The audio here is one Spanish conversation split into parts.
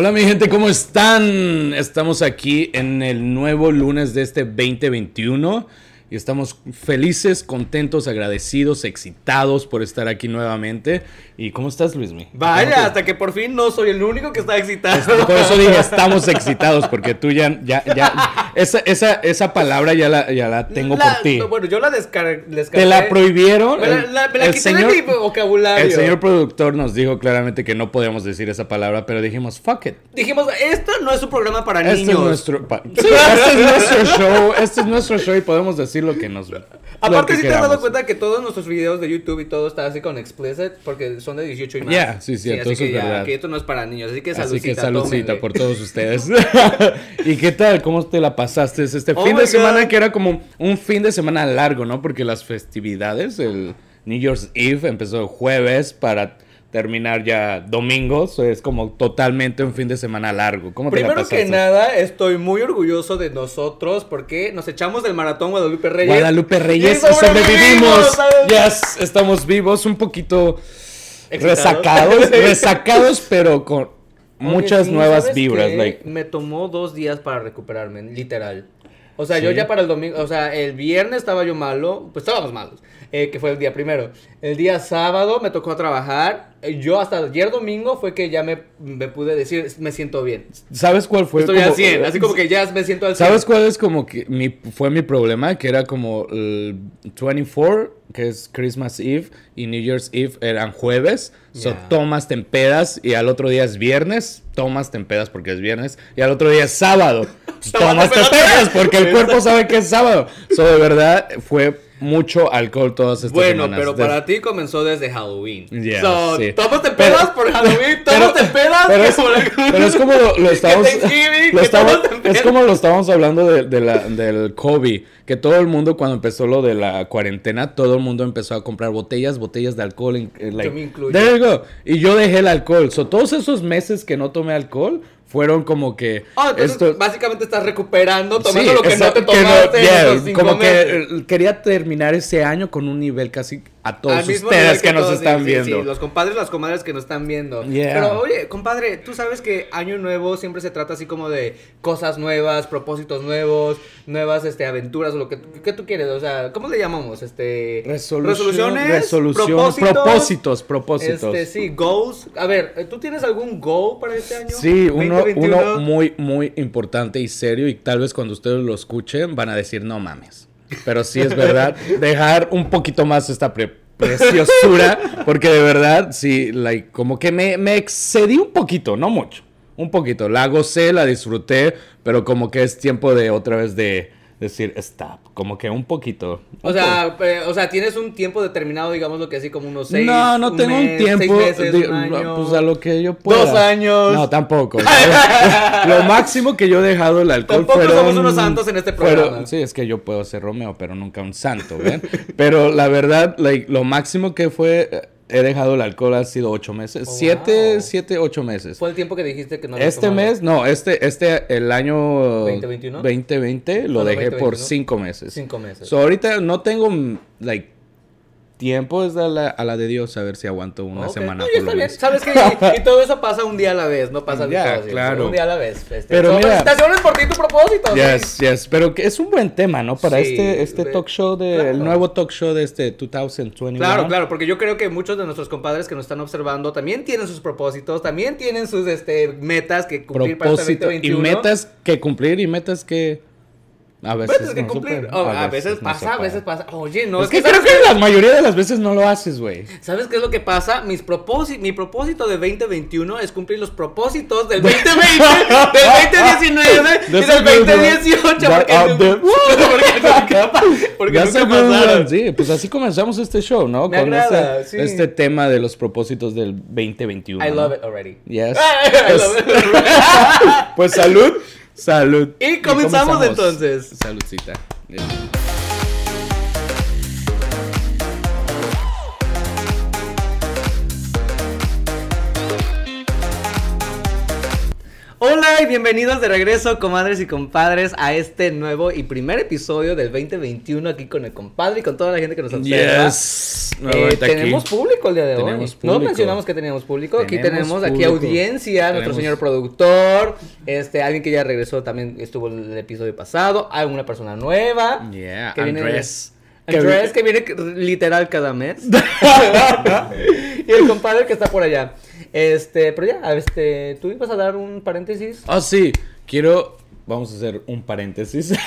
Hola mi gente, ¿cómo están? Estamos aquí en el nuevo lunes de este 2021 y estamos felices, contentos, agradecidos, excitados por estar aquí nuevamente. ¿Y cómo estás, Luismi? Vaya, hasta que por fin no soy el único que está excitado. Por eso dije, estamos excitados, porque tú ya, ya, ya, esa, esa, esa palabra ya la, ya la tengo La- por ti. Bueno, yo la descargué. Te la prohibieron. Me la, la- me la el quité señor- de mi vocabulario. El señor productor nos dijo claramente que no podíamos decir esa palabra, pero dijimos, fuck it. Dijimos, esto no es un programa para Este niños. es nuestro, pa- Sí, este es nuestro show, este es nuestro show y podemos decir lo que nos Aparte, que si te has dado cuenta que todos nuestros videos de YouTube y todo está así con explicit porque son de 18 y más. Ya, sí, cierto, así eso que es ya, verdad. que esto no es para niños, así que Así saludcita, que saludcita tómenle. por todos ustedes. ¿Y qué tal? ¿Cómo te la pasaste este Oh fin de semana que era como un fin de semana largo, ¿no? Porque las festividades, el New Year's Eve empezó el jueves para terminar ya domingo, so es como totalmente un fin de semana largo. ¿Cómo te la Primero que nada, estoy muy orgulloso de nosotros porque nos echamos del maratón Guadalupe Reyes. Guadalupe Reyes, Y sobrevivimos. Yes, estamos vivos, un poquito resacados, resacados, pero con Oye, muchas sí, nuevas ¿sabes vibras. Like, Me tomó dos días para recuperarme, literal. O sea, yo ya para el domingo, o sea, el viernes estaba yo malo, pues estábamos malos, eh, que fue el día primero. El día sábado me tocó trabajar. Yo hasta ayer domingo fue que ya me, me pude decir, me siento bien. ¿Sabes cuál fue? Estoy como- al 100, así como que ya me siento al 100. ¿Sabes cuál es como que mi, fue mi problema? Que era como el 24, que es Christmas Eve, y New Year's Eve eran jueves. So Ya. tomas, te empedas, y al otro día es viernes. Tomas, te empedas porque es viernes. Y al otro día es sábado. tomas, te empedas porque el cuerpo sabe que es sábado. So de verdad fue mucho alcohol todas estas Bueno, semanas. pero Des- para ti comenzó desde Halloween. Ya, so, sí. todos te Pero- pedas por Halloween, Pero- todos te pedas. pero es, pero es como lo, lo estamos, lo estamos- es como lo estábamos hablando de, de la, del COVID, que todo el mundo cuando empezó lo de la cuarentena, todo el mundo empezó a comprar botellas, botellas de alcohol. en- like, me incluyo. there you go. Y yo dejé el alcohol. So, todos esos meses que no tomé alcohol fueron como que Oh, entonces esto básicamente estás recuperando, tomando Sí, lo que no te que no- tomaste en yeah, esos cinco como meses. que eh, quería terminar ese año con un nivel casi a todos ustedes que, nos todos, están sí, viendo. sí, los compadres, las comadres que nos están viendo. Yeah. Pero oye, compadre, tú sabes que año nuevo siempre se trata así como de cosas nuevas, propósitos nuevos, nuevas este aventuras o lo que, que tú quieres, o sea, ¿cómo le llamamos? Este Resolución, resoluciones, resolución, propósitos, propósitos, propósitos. Este, sí, goals. A ver, ¿tú tienes algún goal para este año? Sí, uno, 2021? uno muy, muy importante y serio y tal vez cuando ustedes lo escuchen van a decir no mames. Pero sí es verdad, dejar un poquito más esta pre- preciosura porque de verdad, sí, like, como que me, me excedí un poquito, no mucho, un poquito. La gocé, la disfruté, pero como que es tiempo de otra vez de decir stop, como que un poquito. O sea, eh, o sea, tienes un tiempo determinado, digamos lo que así como unos seis. no, no tengo un tiempo. Seis meses, de- un año. Pues a lo que yo pueda. Dos años. No, tampoco. lo máximo que yo he dejado el alcohol Tampoco fueron- somos unos santos en este fueron- programa. sí, es que yo puedo ser Romeo, pero nunca un santo, ¿ven? pero la verdad, like, lo máximo que fue. He dejado el alcohol ha sido ocho meses. Oh, siete, wow. siete, ocho meses. Fue el tiempo que dijiste que no Este tomado. mes, no, este, este, el año 2021? 2020 lo dejé por 2021. cinco meses. Cinco meses. So, ahorita no tengo, like, tiempo es a la, a la de Dios a ver si aguanto una semana no, por ya lo está bien. menos. Sabes que y, y todo eso pasa un día a la vez, no pasa Ya, todo, sí, claro. Un día a la vez. Este, Pero mira- felicitaciones por ti tu propósito. sí. Yes, yes, pero que es un buen tema, ¿no? Para Sí, este, este talk show de, claro. el nuevo talk show de este 2021. Claro, claro, porque yo creo que muchos de nuestros compadres que nos están observando también tienen sus propósitos, también tienen sus este, metas que cumplir para este Propósito y 2021. metas que cumplir y metas que a veces Metas que no cumplir. Oh, a veces no se pasa, a veces pasa. Oye, no, es, es, que, que, creo ¿sabes que la mayoría de las veces no lo haces, güey. ¿Sabes qué es lo que pasa? Mis propósitos, mi propósito de 2021 es cumplir los propósitos del 2020, del 2019 y del a good one. 2018. That- Porque, porque nunca, pasaron. Sí, pues así comenzamos este show, ¿no? Me agrada, este, sí. este tema de los propósitos del 2021. I ¿no? love it already. Yes. I love it Pues, already. pues salud, salud. Y comenzamos entonces. Saludcita. Yeah. Hola y bienvenidos de regreso, comadres y compadres, a este nuevo y primer episodio del 2021 aquí con el compadre y con toda la gente que nos observa. Yes. Eh, Nuevamente aquí. tenemos público el día de Tenemos hoy. No público. mencionamos que teníamos público. Aquí Tenemos tenemos aquí público. audiencia, nuestro Tenemos- señor productor, este alguien que ya regresó también estuvo en el episodio pasado, hay una persona nueva. Yeah, que viene- Andrés. Andrés, que viene literal cada mes. y el compadre que está por allá. Este, pero ya, este, tú ibas a dar un paréntesis. Ah, sí. Quiero. Vamos a hacer un paréntesis.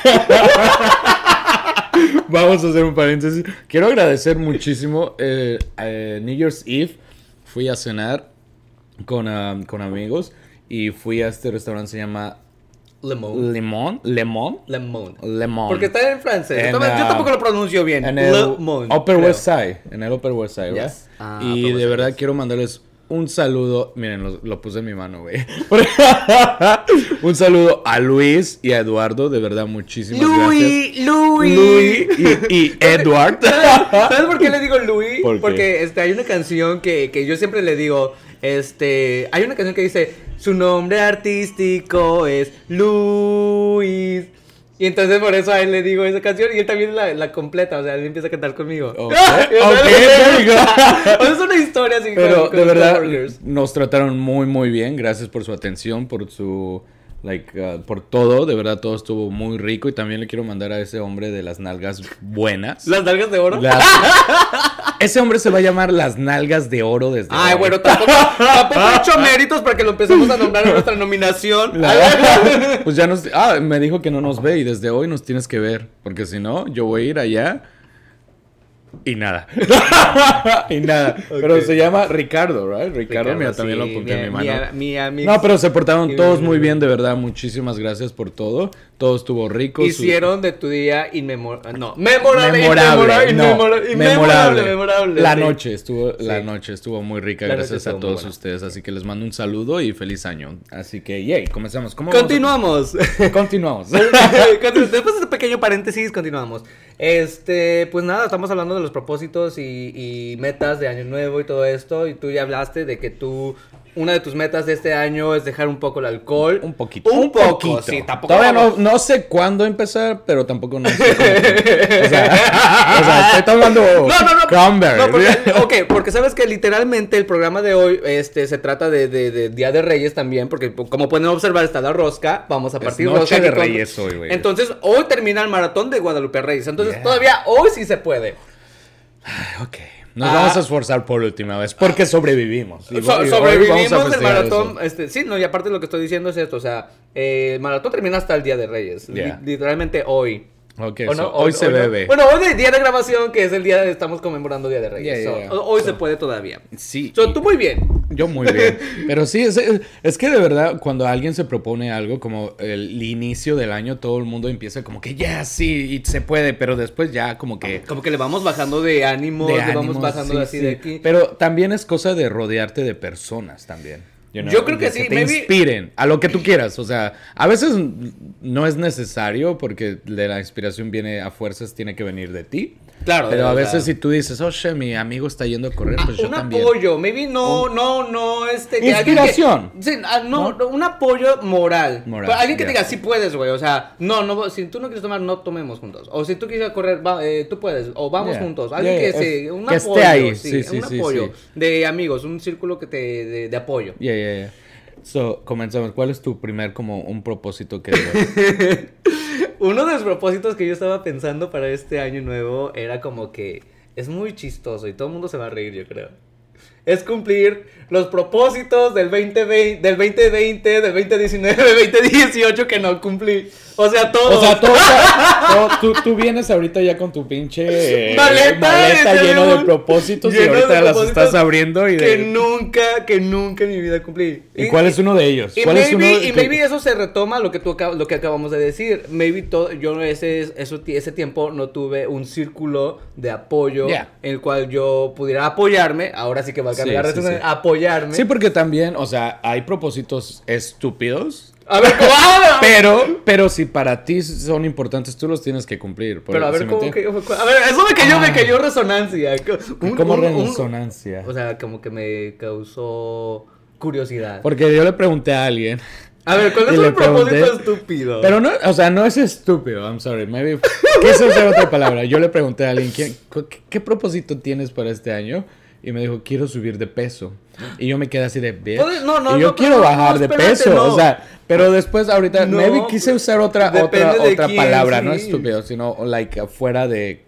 Vamos a hacer un paréntesis. Quiero agradecer muchísimo. eh, eh, New Year's Eve fui a cenar con, ah, con amigos y fui a este restaurante se llama Lemon. Lemon. Lemon. Lemon. Lemon. Porque está en francés. En, yo, ah, tampoco lo pronuncio bien. En el Lemon. Upper creo. West Side. En el Upper West Side, ¿verdad? Yes. Ah, y de verdad quiero mandarles un saludo. Miren, lo, lo puse en mi mano, güey. un saludo a Luis y a Eduardo. De verdad, muchísimas gracias. Louis. Louis y, y Edward. ¿Sabes por qué le digo qué? Porque este, hay una canción que, que yo siempre le digo, este, hay una canción que dice, su nombre artístico es Luis. Y entonces por eso a él le digo esa canción y él también la, la completa, o sea, él empieza a cantar conmigo. Ok, Y o sea, es una historia así. Pero con- con de verdad nos trataron muy muy bien. Gracias por su atención, por su like uh, por todo. De verdad todo estuvo muy rico y también le quiero mandar a ese hombre de las nalgas buenas. Las nalgas de oro. Las- Ese hombre se va a llamar las nalgas de oro desde Ay, hoy. bueno, tampoco, tampoco he hecho méritos para que lo empecemos a nombrar en nuestra nominación. La- pues ya nos ah, me dijo que no nos ve y desde hoy nos tienes que ver, porque si no yo voy a ir allá y nada. y nada. Pero se llama Ricardo, right? Ricardo, mira, también lo apunté en mi mano. Mi, amigo. No, pero se portaron todos muy bien, de verdad. Muchísimas gracias por todo. Todo estuvo rico. su- Hicieron de tu día inmemorable. No, memorable. memorable, inmemorable, no, inmemorable, memorable. memorable, La noche estuvo, la noche estuvo muy rica, La gracias a todos ustedes. Así que les mando un saludo y feliz año. Así que, yay, comenzamos. ¿Cómo vamos a- Continuamos. Continuamos. Continu- Después de este pequeño paréntesis, continuamos. Este, pues nada, estamos hablando de los propósitos y, y metas de año nuevo y todo esto. Y tú ya hablaste de que tú, una de tus metas de este año es dejar un poco el alcohol. Un poquito. Un, poquito. sí, tampoco. Todavía no, no sé cuándo empezar, pero tampoco no sé cómo. O sea, o sea, estoy tomando No, no, no. cranberry. No, porque, ok, porque sabes que literalmente el programa de hoy este, se trata de, de- de Día de Reyes también, porque como pueden observar está la rosca, vamos a Es partir noche rosca de aquí con- Reyes hoy, güey. Entonces, hoy termina el maratón de Guadalupe Reyes, entonces Yeah. todavía hoy sí se puede. Ok. Nos Ah. vamos a esforzar por última vez, porque sobrevivimos. Y So- sobrevivimos el maratón, este, sí, no, y aparte lo que estoy diciendo es esto, o sea, eh, el maratón termina hasta el Día de Reyes, li- literalmente hoy. Ok, ¿O so, no? hoy ¿O- se no? bebe. Bueno, hoy es día de grabación, que es el día de estamos conmemorando Día de Reyes. Yeah, So, yeah, yeah. ho- Hoy se puede todavía. Sí. Y- tú muy bien. Yo muy bien. Pero sí, es, es que de verdad, cuando alguien se propone algo, como el inicio del año, todo el mundo empieza como que ya sí, y se puede, pero después ya como que... Como que le vamos bajando de ánimo, le vamos bajando sí, así sí. de aquí. Pero también es cosa de rodearte de personas también. You know, Yo creo que de sí, te maybe- inspiren a lo que tú quieras. O sea, a veces no es necesario porque de la inspiración viene a fuerzas, tiene que venir de ti. Claro, Pero a veces si tú dices, oh, she, mi amigo está yendo a correr, pues yo un también. apoyo, maybe no, no, no, este... Inspiración. que- sí, ah, no, ¿No? un apoyo moral. Moral, Pero alguien que diga, sí puedes, güey, o sea, no, no, si tú no quieres tomar, no tomemos juntos. O si tú quieres correr, va, eh, tú puedes, o vamos Yeah. juntos. Alguien Yeah, que, se, un que esté apoyo, ahí, sí, sí, sí, un sí, apoyo sí. de amigos, un círculo que te, de, de apoyo. Yeah, yeah, yeah. So, comenzamos. ¿Cuál es tu primer como un propósito que? Uno de los propósitos que yo estaba pensando para este año nuevo era como que es muy chistoso y todo el mundo se va a reír, yo creo. Es cumplir los propósitos del 2020, del 2020, del 2019, del 2018 que no cumplí. O sea, todos. O sea, todo, todo- tú, tú vienes ahorita ya con tu pinche eh, Maleta, maleta lleno de propósitos y lleno de ahorita las estás abriendo y que de... nunca, que nunca en mi vida cumplí. ¿Y cuál es uno de ellos? Y ¿Cuál maybe, es uno y que- maybe eso se retoma lo que tú lo que acabamos de decir. Maybe todo, yo ese, eso, ese tiempo no tuve un círculo de apoyo Yeah. en el cual yo pudiera apoyarme. Ahora sí que va a Sí, cambiar sí, sí. apoyarme. Sí, porque también, o sea, hay propósitos estúpidos, A ver, ¿cómo? ¡Ah! pero, pero si para ti son importantes, tú los tienes que cumplir. por- Pero a ¿sí ver, ¿cómo que A ver, eso me cayó, me cayó resonancia. Un- ¿Cómo un- un- resonancia? O sea, como que me causó curiosidad. Porque yo le pregunté a alguien A ver, ¿cuál es le propósito estúpido? Pero no, o sea, no es estúpido, I'm sorry. Maybe quise usar otra palabra. Yo le pregunté a alguien, ¿qué, qué, qué propósito tienes para este año? Y me dijo, quiero subir de peso. Y yo me quedé así de, "Bitch". Puedes- no, no, y yo no, quiero no, no, bajar de espérate, peso. no. O sea, pero después ahorita, No, maybe quise usar otra, otra, otra quién, palabra, no sí. estúpido, sino like afuera de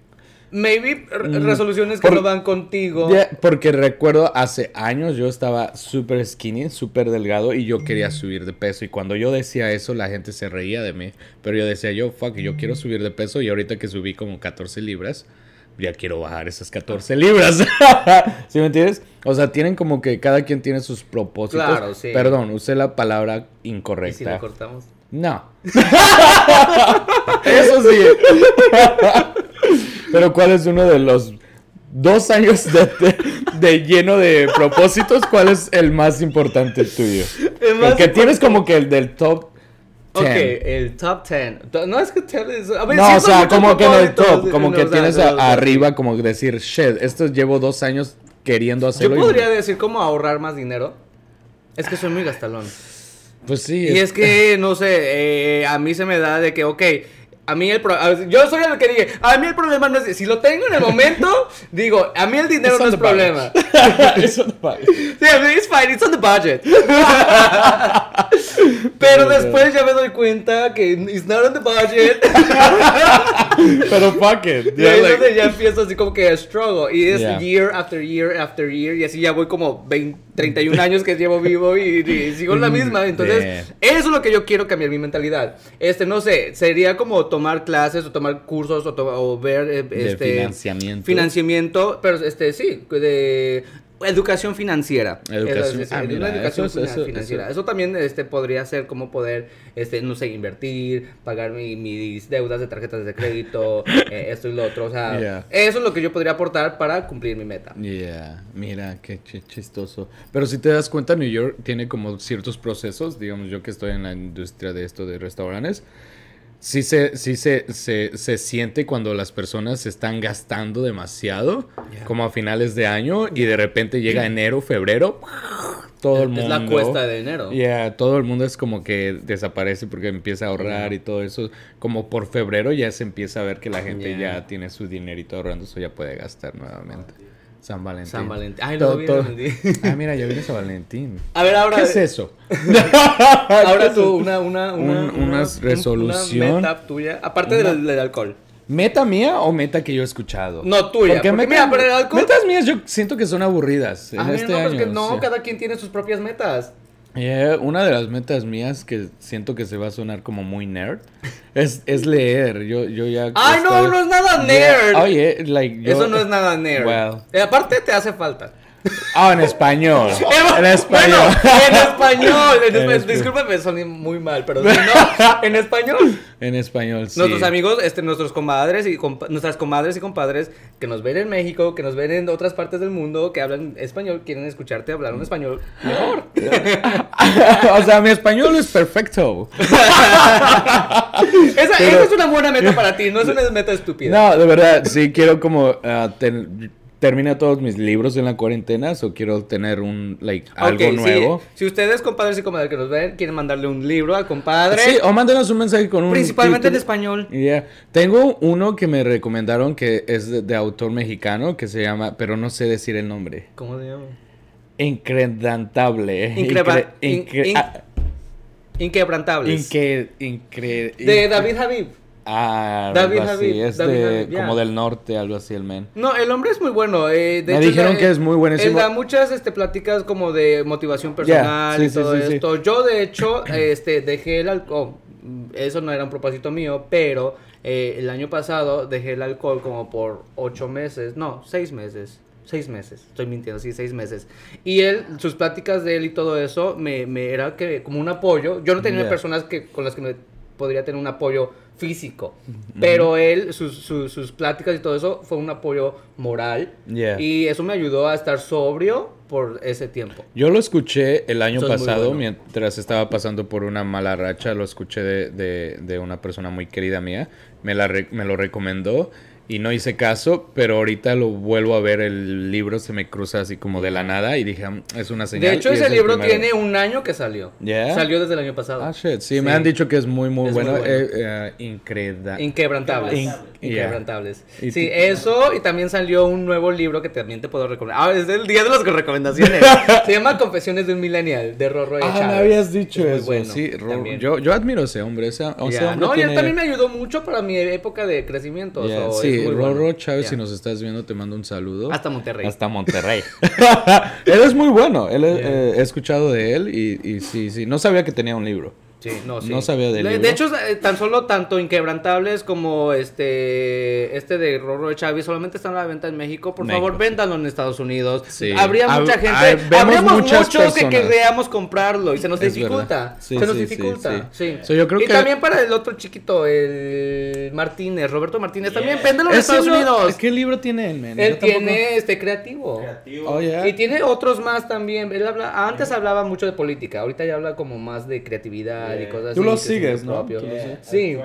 Maybe re- resoluciones que Mm. Por- no van contigo. Ya, porque recuerdo hace años yo estaba súper skinny, súper delgado y yo quería subir de peso. Y cuando yo decía eso, la gente se reía de mí. Pero yo decía, yo, fuck, yo quiero subir de peso. Y ahorita que subí como 14 libras, ya quiero bajar esas 14 libras. ¿Sí me entiendes? O sea, tienen como que cada quien tiene sus propósitos. Claro, sí. Perdón, usé la palabra ¿Y si incorrecta. lo cortamos? No. Eso sí. Pero ¿cuál es uno de los dos años de, de- de lleno de propósitos? ¿Cuál es el más importante tuyo? El más tienes importante- como que el del top 10. Ok, el top 10. To- No es que te es- a ver, No, o sea, como que en el top, como que tienes arriba, como decir, shit, esto llevo dos años queriendo Yo hacerlo. y- podría decir cómo ahorrar más dinero. Es que soy muy gastalón. Pues sí. Y es que, no sé, eh, a mí se me da de que, ok, a mí el pro- yo soy el que dije, a mí el problema no es, si lo tengo en el momento, digo, a mí el dinero It's no es problema. It's on the budget. Sí, a mí it's fine, it's on the budget. Pero después ya me doy cuenta que it's not on the budget. Pero fuck it. Y Yeah, like- ya empiezo así como que a struggle. Y es Yeah. year after year after year. Y así ya voy como 20, 31 años que llevo vivo y, y sigo en la misma. Entonces, Yeah. eso es lo que yo quiero cambiar mi mentalidad. Este, no sé, sería como tomar clases o tomar cursos o, to- o ver eh, De este, financiamiento. Financiamiento, pero este, sí, de educación financiera. Educación- Eso, ah, una mira, educación eso es- fina- eso- financiera. eso- Eso también este, podría ser como poder, este, no sé, invertir, pagar mi- mis deudas de tarjetas de crédito, eh, esto y lo otro. O sea, Yeah. eso es lo que yo podría aportar para cumplir mi meta. Yeah, mira, qué chi- chistoso. Pero si te das cuenta, New York tiene como ciertos procesos, digamos yo que estoy en la industria de esto de restaurantes, sí se, sí se, se, se siente cuando las personas están gastando demasiado, Yeah. como a finales de año, y de repente llega enero, febrero, todo el mundo... Es la cuesta de enero. Yeah, todo el mundo es como que desaparece porque empieza a ahorrar y todo eso. Como por febrero ya se empieza a ver que la gente ya tiene su dinerito ahorrando, eso ya puede gastar nuevamente. San Valentín. San Valentín. Ay, Todo- lo vi, todo- lo vi. Ah, mira, ya viene San Valentín. A ver, ahora. ¿Qué es eso? Ahora tú, una, una, una, Un- una resolución. Una meta tuya, aparte Una- del, del alcohol. ¿Meta mía o meta que yo he escuchado? No, tuya, Porque, porque metas, mira, pero el alcohol- metas mías yo siento que son aburridas en Ah, mira, este no, año. pues que no, cada quien tiene sus propias metas. Yeah, una de las metas mías que siento que se va a sonar como muy nerd es, es leer. Yo, yo ya. Ay, no, no es nada Yeah, nerd. Oye, like. yo- Eso no es nada nerd. Well. Eh, aparte te hace falta. Ah, en español. en español. Bueno, en español. En En. Discúlpame, soné muy mal, pero si no, en español. en español, sí. Nuestros amigos, este, nuestros comadres y compa- nuestras comadres y compadres que nos ven en México, que nos ven en otras partes del mundo, que hablan español, quieren escucharte hablar un español mejor. o sea, mi español es perfecto. esa, Pero- esa es una buena meta para ti, no es una meta estúpida. No, de verdad, sí quiero como ah, ten- terminar todos mis libros en la cuarentena o quiero tener un like algo sí. nuevo. Si ustedes, compadres y comadres que nos ven, quieren mandarle un libro al compadre, Sí, o mándenos un mensaje con un principalmente en español. Yeah. Tengo uno que me recomendaron que es de, de autor mexicano que se llama, pero no sé decir el nombre. ¿Cómo se llama? Incredantable. Increba- Incre- in- ah, Inquebrantables. incre- de David Habib. Ah, David algo así. Habib, Es David de Habib, como del norte, algo así el men. No, el hombre es muy bueno. eh, de Me hecho, dijeron da- que es muy buenísimo. Él da muchas este, pláticas como de motivación personal sí, y sí, todo sí, sí. esto. Yo, de hecho, este, dejé el alcohol. Eso no era un propósito mío, pero eh, el año pasado dejé el alcohol como por ocho meses. No, seis meses. Seis meses, estoy mintiendo, sí, seis meses. Y él, sus pláticas de él y todo eso, me, me era que como un apoyo. Yo no tenía Yeah. personas que, con las que me podría tener un apoyo físico. Pero él, sus, sus, sus pláticas y todo eso fue un apoyo moral. Yeah. Y eso me ayudó a estar sobrio por ese tiempo. Yo lo escuché el año pasado bueno. mientras estaba pasando por una mala racha. Lo escuché de, de- de una persona muy querida mía. Me, la me lo recomendó. Y no hice caso, pero ahorita lo vuelvo a ver, el libro se me cruza así como de la nada y dije, "Mm, es una señal. De hecho, es ese libro primero". tiene un año que salió. ¿Ya? Salió desde el año pasado. Ah, shit, sí, Sí. me han dicho que es muy, muy Es muy bueno. bueno. Eh, eh, increda- Inquebrantables. In- Inquebrantables. Sí, eso y también salió un nuevo libro que también te puedo recomendar. Ah, es el día de las recomendaciones. Se llama Confesiones de un Millennial de Rorro Ah, Chávez. me habías dicho Es muy eso. bueno, sí, yo, yo admiro a ese hombre. Ese, ese hombre No, y él también me ayudó mucho para mi época de crecimiento. So, sí, es muy Rorro bueno. Chávez, si nos estás viendo, te mando un saludo. Hasta Monterrey. Hasta Monterrey. él es muy bueno. Él, Yeah. eh, he escuchado de él y, y sí, sí. No sabía que tenía un libro. Sí, no, sí. No sabía del de, libro. de hecho, eh, tan solo tanto Inquebrantables como este este de Rorro de Chávez solamente están a la venta en México. Por México, favor, sí. véndanlo en Estados Unidos. Sí. Habría Hab- mucha gente. vemos Habríamos muchas muchos que querríamos comprarlo y se nos Es dificulta. Sí, se nos sí, sí, dificulta. Sí, So, yo creo y que- también para el otro chiquito, el Martínez, Roberto Martínez. También véndelo en Estados no- Unidos. ¿Qué libro tiene él, man? Él Yo tampoco- tiene este creativo. Creativo. Oh. Y tiene otros más también. Él habla, antes hablaba mucho de política, ahorita ya habla como más de creatividad y Yeah. cosas así. Tú lo que son sigues, ¿no? Yeah, Sí.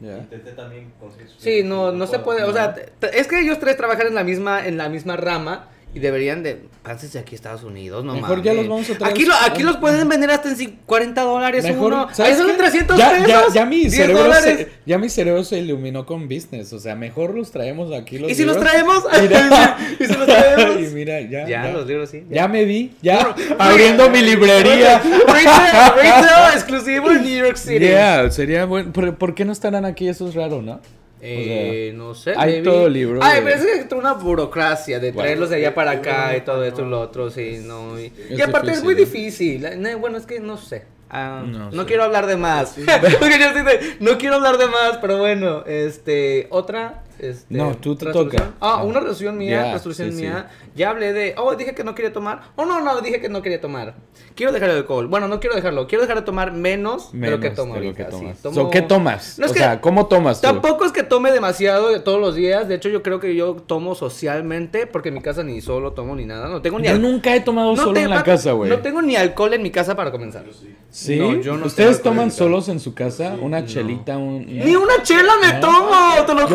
Ya. Intenté también conseguir su- Sí, no, no se puede, o sea, es que ellos tres trabajan en la misma, en la misma rama y deberían de, pánsense aquí a Estados Unidos, no Mejor mames. ya los vamos a traer- Aquí, lo- aquí los pueden vender hasta en cin- 40 dólares Mejor, uno. ¿sabes Ahí son qué? 300 ya, pesos. Ya, ya mi 10 cerebro se, ya mi cerebro se iluminó con business. O sea, mejor los traemos aquí los ¿Y si los libros. traemos? Mira. ¿Y si los traemos? y mira, ya. Ya, Ya, los libros sí. Ya me vi, ya. Abriendo mi librería. Retail exclusivo en New York City. Yeah, sería bueno. ¿Por, por qué no estarán aquí? Eso es raro, ¿no? Eh, no sé. hay maybe. todo el libro Ay, pero es que una burocracia de Bueno. traerlos de allá para acá y todo esto y lo otro, sí, no. Y, aparte es muy difícil, eh, Bueno, es que no sé. Ah, No no sé. quiero hablar de más. No quiero hablar de más, pero bueno, este, otra. Este, No, tú te toca. Ah, una resolución mía, Ya, resolución sí, sí. mía. Ya hablé de, oh, dije que no quería tomar. Oh, no, no, dije que no quería tomar. Quiero dejar el alcohol. Bueno, no quiero dejarlo. Quiero dejar de tomar menos, de lo que Menos tomo de lo que ahorita, sí. tomas. Tomo- So, ¿Qué tomas? No, es o que- sea, ¿cómo tomas tú? Tampoco es que tome demasiado todos los días. De hecho, yo creo que yo tomo socialmente porque en mi casa ni solo tomo ni nada. No tengo ni Yo al- nunca he tomado no solo en la casa, güey. No tengo ni alcohol en mi casa para comenzar. ¿Sí? No, yo no ¿Ustedes toman solos en su casa? ¿Una chelita? Un... Ni una chela me No. tomo, te lo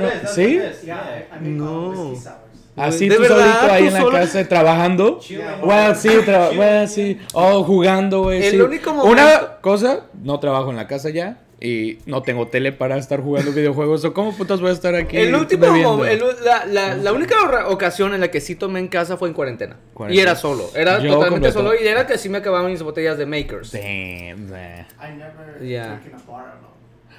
No- ¿Sí? No. Así ¿De tú verdad? solito ahí ¿Tú en la solo? casa trabajando. Bueno, sí, tra- bueno, sí. Oh, jugando, güey. El sí. único momento- Una cosa, no trabajo en la casa ya. Y no tengo tele para estar jugando videojuegos. ¿O cómo putas voy a estar aquí? El último, el- la, la, la única ocasión en la que sí tomé en casa fue en cuarentena. Y Cuarentena. era solo, era Yo totalmente completo. solo y era que sí me acababan mis botellas de Makers. Damn, damn. I never Yeah. taken a bar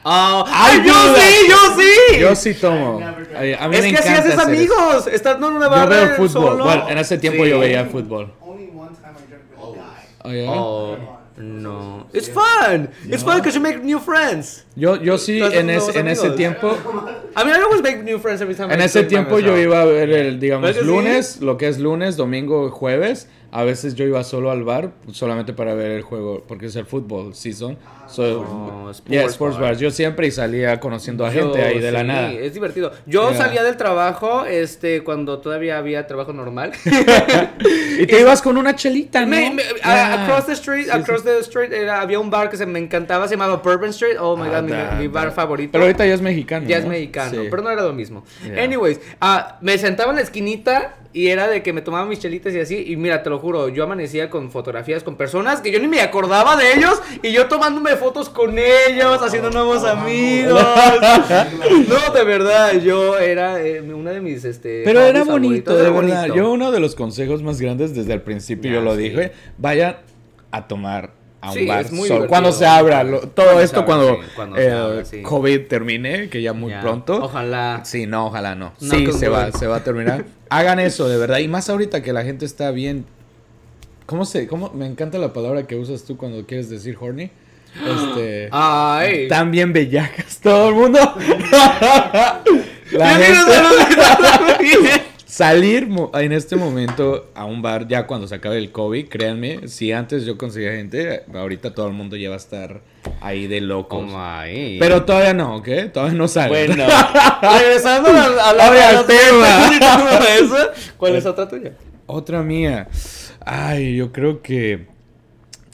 Ah, I ¡ay, yo sí, yo sí! Yo sí tomo. Ay, a mí es me que así haces amigos, estando en una Yo barra veo fútbol. solo. Bueno, en ese tiempo Sí. yo veía fútbol. Only one time I drank with a guy. Oh, yeah. Oh, no. It's fun. It's fun because you make new friends. Yo, yo sí, en, ese en ese tiempo, I mean, I always make new friends every time en I ese tiempo yo iba a ver el, digamos, ¿Verdad que sí? lunes, lo que es lunes, domingo, jueves. A veces yo iba solo al bar, solamente para ver el juego, porque es el fútbol season. So, Oh, sports yeah, sports bar. bars. Yo siempre salía conociendo a Yo, gente ahí de la sí, nada. Es divertido. Yo Yeah. salía del trabajo, este, cuando todavía había trabajo normal. Y te ibas con una chelita, ¿no? Me- me- Yeah. across the street, Sí, across sí. the street, era- había un bar que se me encantaba, se llamaba Bourbon Street. Oh my Ah, god, mi, da, mi bar da. favorito. Pero ahorita ya es mexicano. Ya es ¿no? mexicano, Sí. pero no era lo mismo. Anyways, ah, me sentaba en la esquinita y era de que me tomaba mis chelitas y así. Y mira, te lo juro, yo amanecía con fotografías con personas que yo ni me acordaba de ellos. Y yo tomándome fotos con ellos, haciendo nuevos amigos. no, de verdad, yo era eh, una de mis. Este, Pero era bonito, de verdad. bonito. Yo uno de los consejos más grandes desde el principio Ya, yo lo sí. dije, vayan a tomar a un Sí, bar solo. Cuando se abra, lo- todo Cuando esto abra, cuando, sí, cuando se eh, abra, sí. COVID termine, que ya muy Ya. pronto. Ojalá. Sí, no, ojalá no. No, sí, se va, se va a terminar. Hagan eso, de verdad. Y más ahorita que la gente está bien. ¿Cómo se.? Cómo, me encanta la palabra que usas tú cuando quieres decir horny. Este. Ay. Tan bien bellacas todo el mundo. la gente. Salir mo- en este momento a un bar ya cuando se acabe el COVID, créanme, si antes yo conseguía gente, ahorita todo el mundo ya va a estar ahí de Oh locos. my. Pero todavía no, ¿ok? Todavía no sale. Bueno, regresando a, a la, Oye, a tema. ¿cuál es otra tuya? Otra mía. Ay, yo creo que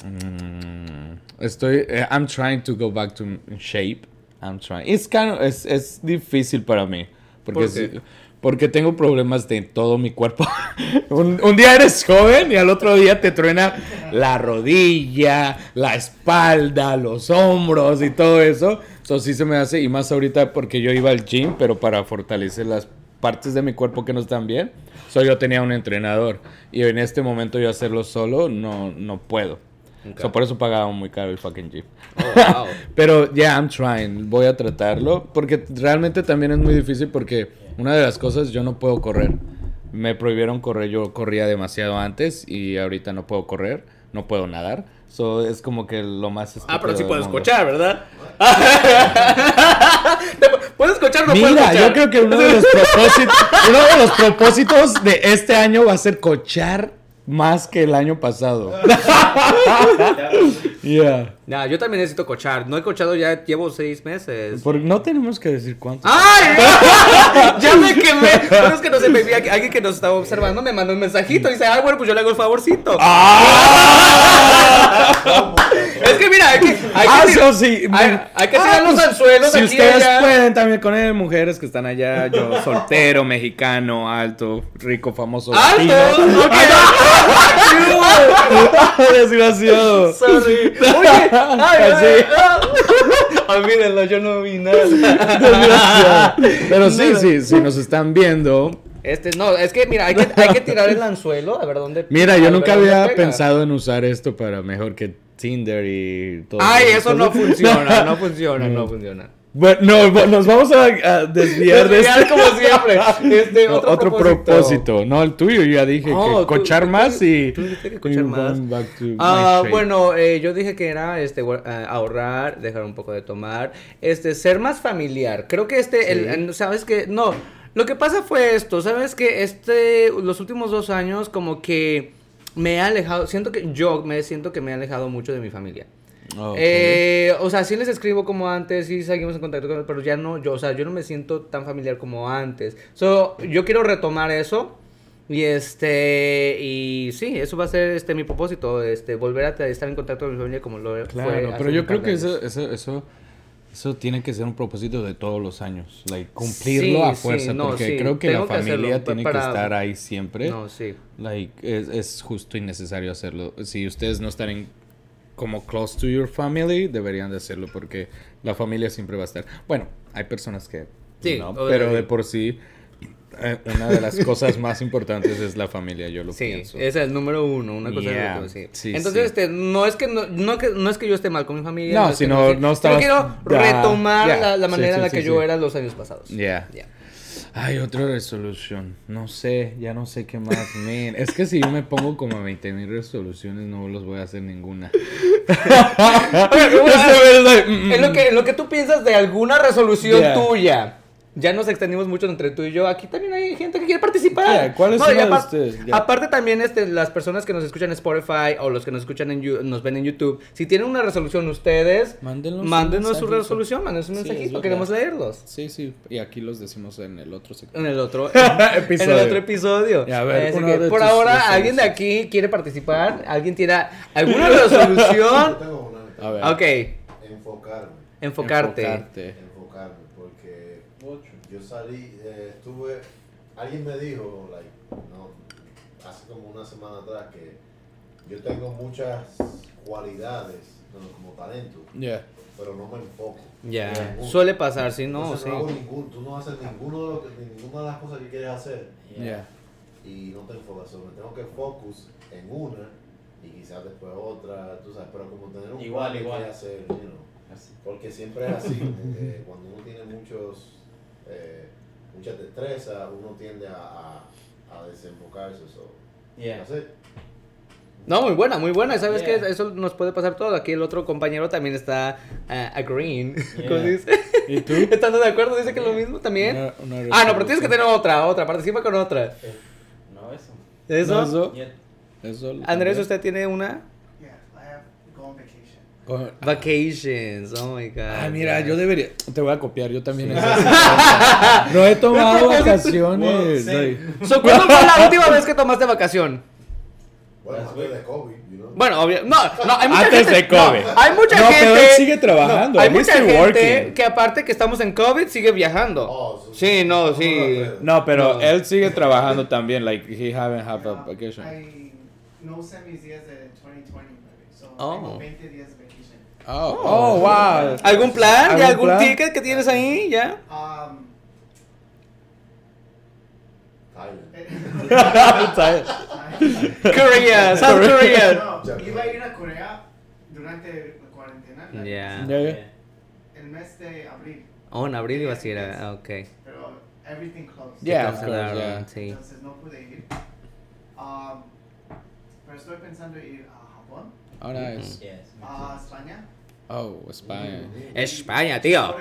mm, estoy eh, I'm trying to go back to shape. I'm trying. It's kind of- es, es difícil para mí. Porque, ¿Por qué? porque tengo problemas de todo mi cuerpo. un, un día eres joven y al otro día te truena la rodilla, la espalda, los hombros y todo eso. Eso sí se me hace. Y más ahorita porque yo iba al gym, pero para fortalecer las partes de mi cuerpo que no están bien. So yo tenía un entrenador. Y en este momento yo hacerlo solo no, no puedo. So, por eso pagaba muy caro el fucking gym. Oh, wow. Pero ya, I'm trying. Voy a tratarlo. Porque realmente también es muy difícil porque una de las cosas, yo no puedo correr. Me prohibieron correr. Yo corría demasiado antes y ahorita no puedo correr. No puedo nadar. So, es como que lo más Ah, pero sí puedes escuchar, ¿verdad? puedes escuchar, no puedes Mira, escuchar. yo creo que uno de los propósitos, uno de los propósitos de este año va a ser cochar más que el año pasado. Yeah. Nah, yo también necesito cochar. No he cochado ya, llevo seis meses. Porque no tenemos que decir cuánto. ¡Ay! ya me quemé. Pero es que no se me vi. Alguien que nos estaba observando me mandó un mensajito y dice, ah, bueno, pues yo le hago el favorcito. Es que mira, hay que, hay Ah, que, eso sí. hay, hay que Ah, tirar los pues, anzuelos Si aquí ustedes allá. pueden también con él, mujeres que están allá, yo soltero, mexicano, alto, rico, famoso. ¡Alto! Desgraciado. Sorry. Oye, ay. Olvídenlo, yo no vi nada. Desgraciado. Pero sí, sí, si nos están viendo. Este, no, es que mira, hay que, hay que tirar el anzuelo a ver dónde. Mira, yo nunca había pensado en usar esto para mejor que Tinder y todo. Ay, eso no funciona, no funciona, no funciona. Bueno, no, nos vamos a, a desviar de Desviar este. como siempre. Este, otro, otro propósito. No, el tuyo, yo ya dije Oh, que tú- cochar tú- más y. tú dijiste que cochar más. shape. bueno, eh, yo dije que era este ah, ahorrar, dejar un poco de tomar, este ser más familiar. Creo que este, Sí. el- sabes que no. Lo que pasa fue esto, sabes que este, los últimos dos años como que me he alejado, siento que yo me siento que me he alejado mucho de mi familia. Eh, o sea, sí les escribo como antes, sí seguimos en contacto con ellos, pero ya no, yo, o sea, yo no me siento tan familiar como antes. So, yo quiero retomar eso. Y este, y sí, eso va a ser este mi propósito, este, volver a estar en contacto con mi familia como lo fue Claro, pero yo creo que años. eso, eso, eso, eso tiene que ser un propósito de todos los años. Like, cumplirlo Sí, a sí, fuerza. no, porque sí, creo que la tengo familia tiene para- que estar ahí siempre. No, sí. Like, es, es justo y necesario hacerlo. Si ustedes no están en, como close to your family, deberían de hacerlo porque la familia siempre va a estar. Bueno, hay personas que Sí, no, pero de por sí, una de las cosas más importantes es la familia, yo lo Sí, pienso. ese es el número uno, una cosa Yeah, que sí. sí, Entonces, sí. este, no es que no, no que no es que yo esté mal con mi familia, No, es que sino no estabas- quiero retomar la, la sí, manera sí, en la sí, que sí. yo era los años pasados. Yeah. Ya. Ay, otra resolución. No sé, ya no sé qué más. Man. Es que si yo me pongo como a 20 mil resoluciones, no los voy a hacer ninguna. En lo, que, lo que tú piensas de alguna resolución Yeah. tuya. Ya nos extendimos mucho entre tú y yo. Aquí también hay gente que quiere participar. Yeah, ¿cuál es No, de ustedes? Yeah. Aparte también este, las personas que nos escuchan en Spotify o los que nos escuchan en nos ven en YouTube, si tienen una resolución ustedes, Mándenos mándenos su resolución, mándenos un Sí, mensajito, queremos leerlos. Sí, sí, y aquí los decimos en el otro sector. En el otro Episodio. En el otro episodio. Ya, a ver, Así uno que, de por ahora, ¿alguien de aquí quiere participar? ¿Alguien tiene alguna resolución? Tengo una. A ver. ok, Enfocarme. enfocarte. Enfocarte. Yo salí, eh, estuve. Alguien me dijo, like, no, hace como una semana atrás, que yo tengo muchas cualidades bueno, como talento, Yeah. pero no me enfoco. Ya, Ninguno. suele pasar, sí, no, Entonces sí. no hago ningún, tú no haces ninguno de, lo que- ninguna de las cosas que quieres hacer Yeah. y no te enfocas. So, me tengo que focus en una y quizás después otra, tú sabes, pero como tener un Igual, igual. hacer, you know. Porque siempre es así, que cuando uno tiene muchos, eh, mucha destreza, uno tiende a, a, a desenfocarse. So. Yeah. That's it. No, muy buena, muy buena. ¿Sabes Yeah. qué? Eso nos puede pasar todo. Aquí el otro compañero también está uh, agreeing. Yeah. ¿Cómo se dice? ¿Y tú? ¿Estando de acuerdo? Dice que lo mismo también. Una- una ah, no, pero tienes que tener otra, otra. Participa con otra. No, eso. ¿Eso? No, eso- Yeah. eso Andrés, también. ¿usted tiene una? Yeah, I have go on vacation. Con- Vacations. Oh my god. Ay, mira, yo debería. Te voy a copiar, yo también. Sí. no he tomado vacaciones. Sí. like- So, ¿Cuándo fue la última vez que tomaste vacación? Bueno, antes de COVID, you know. Bueno, obvio. No, no, hay mucha Antes gente. de COVID. no, hay mucha No, gente. pero él sigue trabajando. no, hay mucha gente working. que, aparte que estamos en COVID, sigue viajando. Oh, so- sí, no, sí. No, pero No. él sigue trabajando también. Like, he haven't have a Uh, vacation. I no sent mis días de 2020, baby. So Oh. tengo 20 días. Oh, oh, wow. ¿Algún plan? ¿Ya ¿Algún algún plan? ticket que tienes ahí? ¿Ya? Um, Thailand. Korea, South Korea. no, iba a ir a Corea durante la cuarentena. Ya. Ya, ya. El mes de abril. Oh, en abril iba a ir. ah, Ok. Pero everything closed. Yeah, of course, yeah. sí. Entonces no pude ir. Um, pero estoy pensando ir a Japón, Oh, nice. Yes. me a España, Oh, España. España, tío.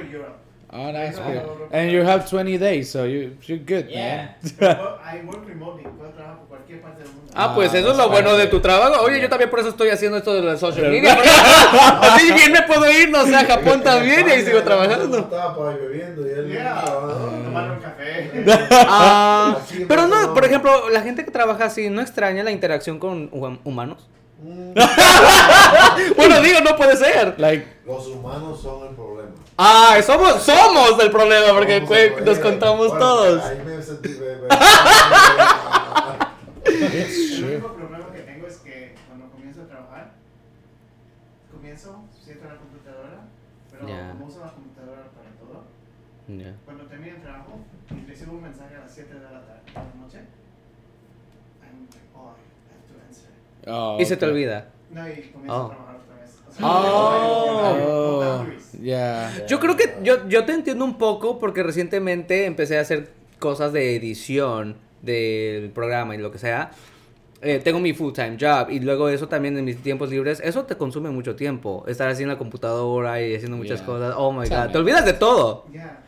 Oh, nice. Europa. And you have 20 days, so you, you're good, Yeah. Pero I work remotely, puedo trabajar por cualquier parte del mundo. Ah, pues Ah, eso es lo bueno de tu trabajo. Oye, yo también por eso estoy haciendo esto de la social media. Así bien me puedo ir, no sé, a Japón también y ahí sigo trabajando. Estaba por ahí bebiendo y él. Yeah, trabajando. tomar un café. Ah, pero no, por ejemplo, la gente que trabaja así, ¿no extraña la interacción con hum- humanos? Mm, Bueno, digo, no puede ser. Like, Los humanos son el problema. Ah, somos, somos el problema porque Somos el cue- nos problema. contamos Bueno, todos. Ahí me sentí. it's El único problema que tengo es que cuando comienzo a trabajar, comienzo, siento la computadora, pero Ya. como uso la computadora para todo, Ya. cuando termino el trabajo recibo un mensaje a las 7 de la tarde de la noche, I'm like, oh, I have to answer. Oh, Y se te olvida. No, y comienzo Oh. a trabajar otra vez. O sea, Oh. no Oh, boundaries. yeah. Yo creo que yo, yo te entiendo un poco porque recientemente empecé a hacer cosas de edición del programa y lo que sea. Eh, tengo mi full time job y luego eso también en mis tiempos libres, eso te consume mucho tiempo. Estar así en la computadora y haciendo muchas Yeah. cosas. Oh my god, También. te olvidas de todo. Yeah.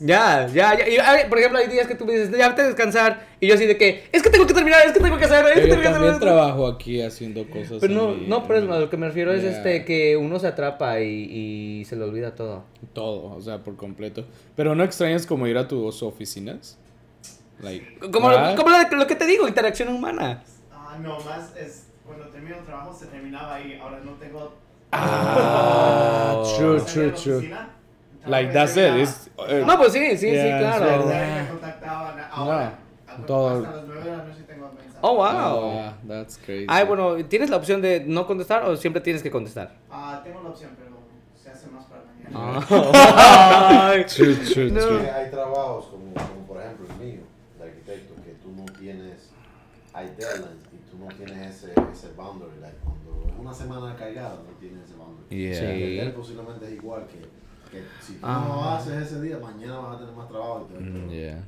Ya, ya, ya. Y, por ejemplo, hay días que tú me dices, ya vete a descansar. Y yo así de que, es que tengo que terminar, es que tengo que hacer, es que tengo que hacer. también esto". trabajo aquí haciendo cosas. Pero no, no, pero es lo que me refiero es este que uno se atrapa y, y se le olvida todo. Todo, o sea, por completo. Pero no extrañas como ir a tus oficinas? Like, Como, como lo, lo que te digo, interacción humana. Ah, no, más es cuando termino el trabajo se terminaba ahí. Ahora no tengo. Ah, Oh. true, true, true. El Like, that's it. It's, eh, No, pues sí, sí, sí, Yeah, es claro. Ahora, a- todo. hasta las 9 de la noche tengo mensajes. Oh, wow. ah, that's crazy. Ay, bueno, ¿tienes la opción de no contestar o siempre tienes que contestar? Ah, tengo la opción, pero se hace más para mañana. Ah. Ay. True, true, No. true. Sí, hay trabajos como, como por ejemplo el mío, de arquitecto, que tú no tienes, hay deadlines y tú no tienes ese, ese boundary. Like, cuando una semana cargada, no tienes ese boundary. Yeah. Sí. Él posiblemente es igual que, que si tú Ah. no haces ese día, mañana vas a tener más trabajo. Y te Mm, yeah.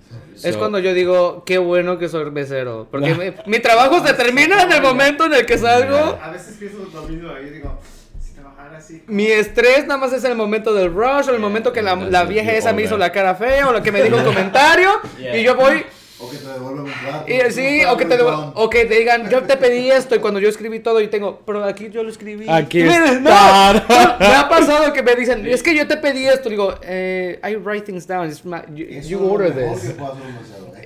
Es So- cuando yo digo, qué bueno que soy mesero. Porque mi, mi trabajo se termina en el momento en el que salgo. A veces pienso lo mismo digo, si trabajara así. Mi estrés nada más es el momento del rush o el momento que la, la vieja esa me hizo la cara fea o la que me dijo un comentario. Yeah. Y yo voy, O que te devuelven un plato. Y sí, o que, te, o que te digan, yo te pedí esto y cuando yo escribí todo y tengo, pero aquí yo lo escribí. Aquí está. no, me ha pasado que me dicen, es que yo te pedí esto. Digo, eh, I write things down. It's my- you, order this.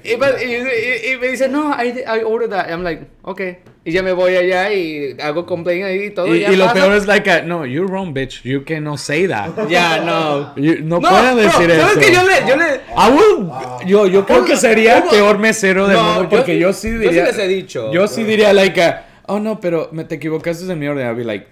Y, y- y- me dicen, no, I, I ordered that. I'm like, okay. Y ya me voy allá y hago complaint ahí y todo. Y, ya lo pasa. peor es like, a, no, you're wrong, bitch. You cannot say that. Ya, no. You- no, No, pueden decir ¿sabes eso. que yo le, yo le, I will- yo, yo creo que sería el peor mesero del No, mundo yo porque sí- yo, sí yo sí diría. les he dicho. Yo sí diría, like, a, oh no, pero me te equivocaste de mi orden. I'll be like,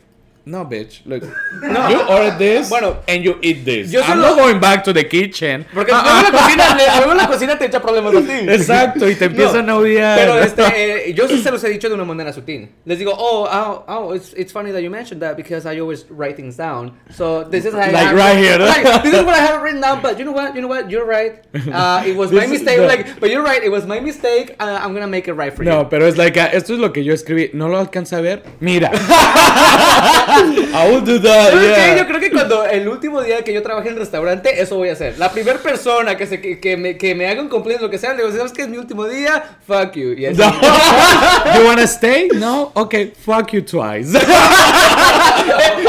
no, bitch. Look, you ordered this. Bueno, and you eat this. yo I'm not going back to the kitchen. Porque luego la cocina, le- luego la cocina te echa problemas a ti. Exacto, y te empiezan a odiar. Pero este, eh, yo sí se los he dicho de una manera sutil. Les digo, oh, oh, oh, it's, it's funny that you mentioned that because I always write things down. So this is how I Like have- right here. Like, this is what I have written down. But you know what? You know what? You're right. Uh, it was my mistake. the- Like, but you're right. It was my mistake. Uh, I'm gonna make it right for No, you. pero es like, ah, esto es lo que yo escribí. ¿No lo alcanza a ver? Mira. I will do that, ¿Sabes yeah. Yo creo que cuando el último día que yo trabajé en restaurante, eso voy a hacer. La primera persona que, se, que, que me, que me haga un complaint, lo que sea, le digo, ¿sabes qué es mi último día? Fuck you. Y así. No. you wanna stay? No? Okay, fuck you twice.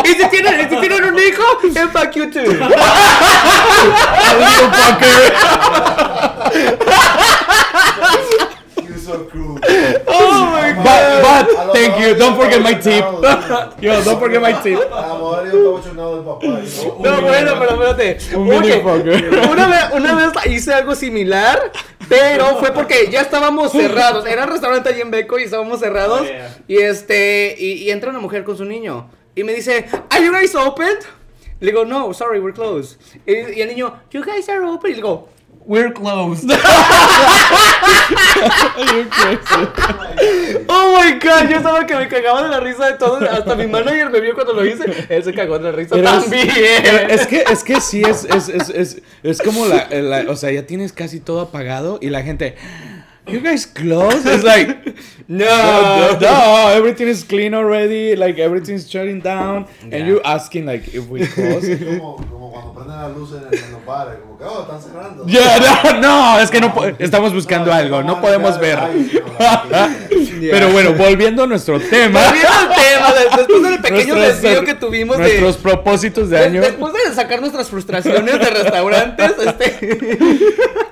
y si tienen, y si tienen un hijo, then fuck you too. you fucker. You're so cruel. Oh my But, but A lo- thank you. Don't forget my tip. Yo, don't forget my tip. A lo mejor yo estaba bochornado del papá. y no- No, bueno, pero espérate. Un Oye, una vez, una vez hice algo similar, pero fue porque ya estábamos cerrados. Era un restaurante allí en Beco y estábamos cerrados. Oh, yeah. Y este, y, y entra una mujer con su niño. Y me dice, ¿Are you guys open? Le digo, no, sorry, we're closed. Y, y el niño, you guys are open. Y le digo, we're closed. Oh my god, yo estaba que me cagaba de la risa de todos. Hasta mi manager me vio cuando lo hice. Él se cagó de la risa Pero es- también. Es que, es que sí, es, es, es, es, es como la, la- O sea, ya tienes casi todo apagado y la gente. You guys close? It's like. no. No, no, everything is clean already. Like everything's shutting down. Yeah. And you asking, like, if we close. Es como, como cuando prenden las luces en, en los bares, como que, oh, están cerrando. Ya, no, no, es que no estamos buscando algo, no podemos ver. Pero bueno, volviendo a nuestro tema. Volviendo al tema, de- después del pequeño nuestros- desvío que tuvimos de. Nuestros propósitos de año. Después de sacar nuestras frustraciones de restaurantes, este.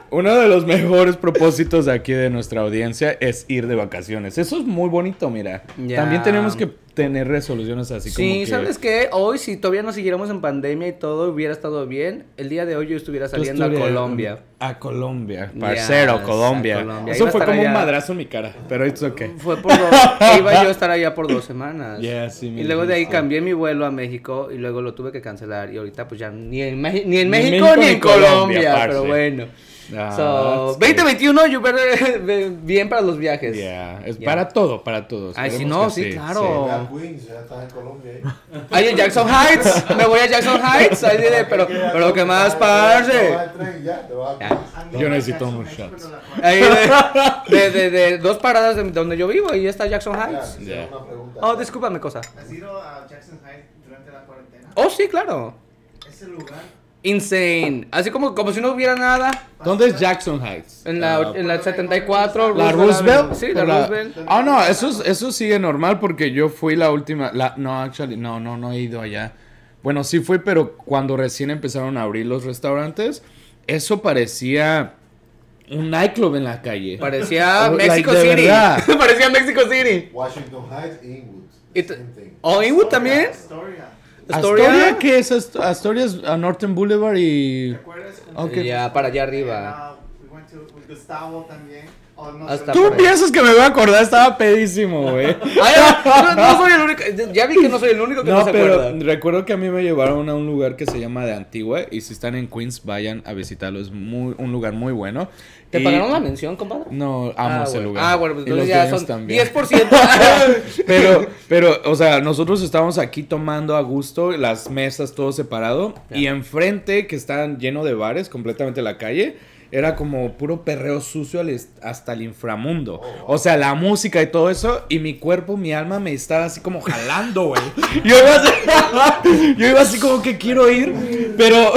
Uno de los mejores propósitos de aquí de nuestra audiencia es ir de vacaciones. Eso es muy bonito, mira. También tenemos que tener resoluciones así como Sí, que ¿sabes qué? Hoy, si todavía no siguiéramos en pandemia y todo hubiera estado bien, el día de hoy yo estuviera saliendo a Colombia. A Colombia, parcero, Yes, Colombia. Colombia. Eso fue como un madrazo en mi cara, pero it's okay. Fue por dos. iba yo a estar allá por dos semanas. Yeah, sí, y luego de ahí cambié mi vuelo a México y luego lo tuve que cancelar. Y ahorita, pues ya ni en, Meji- ni en Ni en México México ni en Colombia, pero bueno. Ah, so, that's 2021, yo ver- bien para los viajes. Yeah, es Yeah. para todo, para todos. Ay, si no, que sí, claro. En Colombia ahí. Ay, en Jackson Heights. Me voy a Jackson Heights. Ahí diré, pero, pero ¿qué más, parce? Yo necesito unos shots. Ahí de, de, de- de dos paradas de donde yo vivo y está Jackson Heights. Oh, discúlpame, cosa. ¿Has ido a Jackson Heights durante la cuarentena? Oh, sí, claro. Ese lugar. Insane. Así como, como si no hubiera nada. ¿Dónde es Jackson Heights? En la, Ah, en la 74. ¿La Roosevelt Roosevelt? Avenue. Sí, la ¿O Roosevelt. Ah, no, eso, es- eso sigue normal porque yo fui la última. La, no, actually, no, no, no he ido allá. Bueno, sí fui, pero cuando recién empezaron a abrir los restaurantes, eso parecía un nightclub en la calle. Parecía Oh, like, Mexico de City. verdad. Parecía Mexico City. Washington Heights, Inwood. Oh, Inwood también. Astoria. ¿Astoria? Astoria. ¿Qué es Ast- Astoria? es a Norton Boulevard y... ¿Te acuerdas? cuando- Ok. Ya, para allá arriba. Ah, we went to Gustavo también. Oh, no, Hasta solo- ¿Tú piensas que me voy a acordar? Estaba pedísimo, güey. No, no soy el único. Ya vi que no soy el único que no, No, se pero acuerda. recuerdo que a mí me llevaron a un lugar que se llama de Antigua y si están en Queens vayan a visitarlo, es muy un lugar muy bueno. ¿Te Y- pagaron la mención, compadre? No, amo ah, ese bueno. lugar. Ah, bueno, pues entonces ya son también. 10%. Pero, pero, o sea, nosotros estábamos aquí tomando a gusto, las mesas todo separado y enfrente que estaban lleno de bares, completamente la calle. Era como puro perreo sucio hasta el inframundo. O sea, la música y todo eso. Y mi cuerpo, mi alma me estaba así como jalando, güey. Yo iba así, yo iba así como que quiero ir. Pero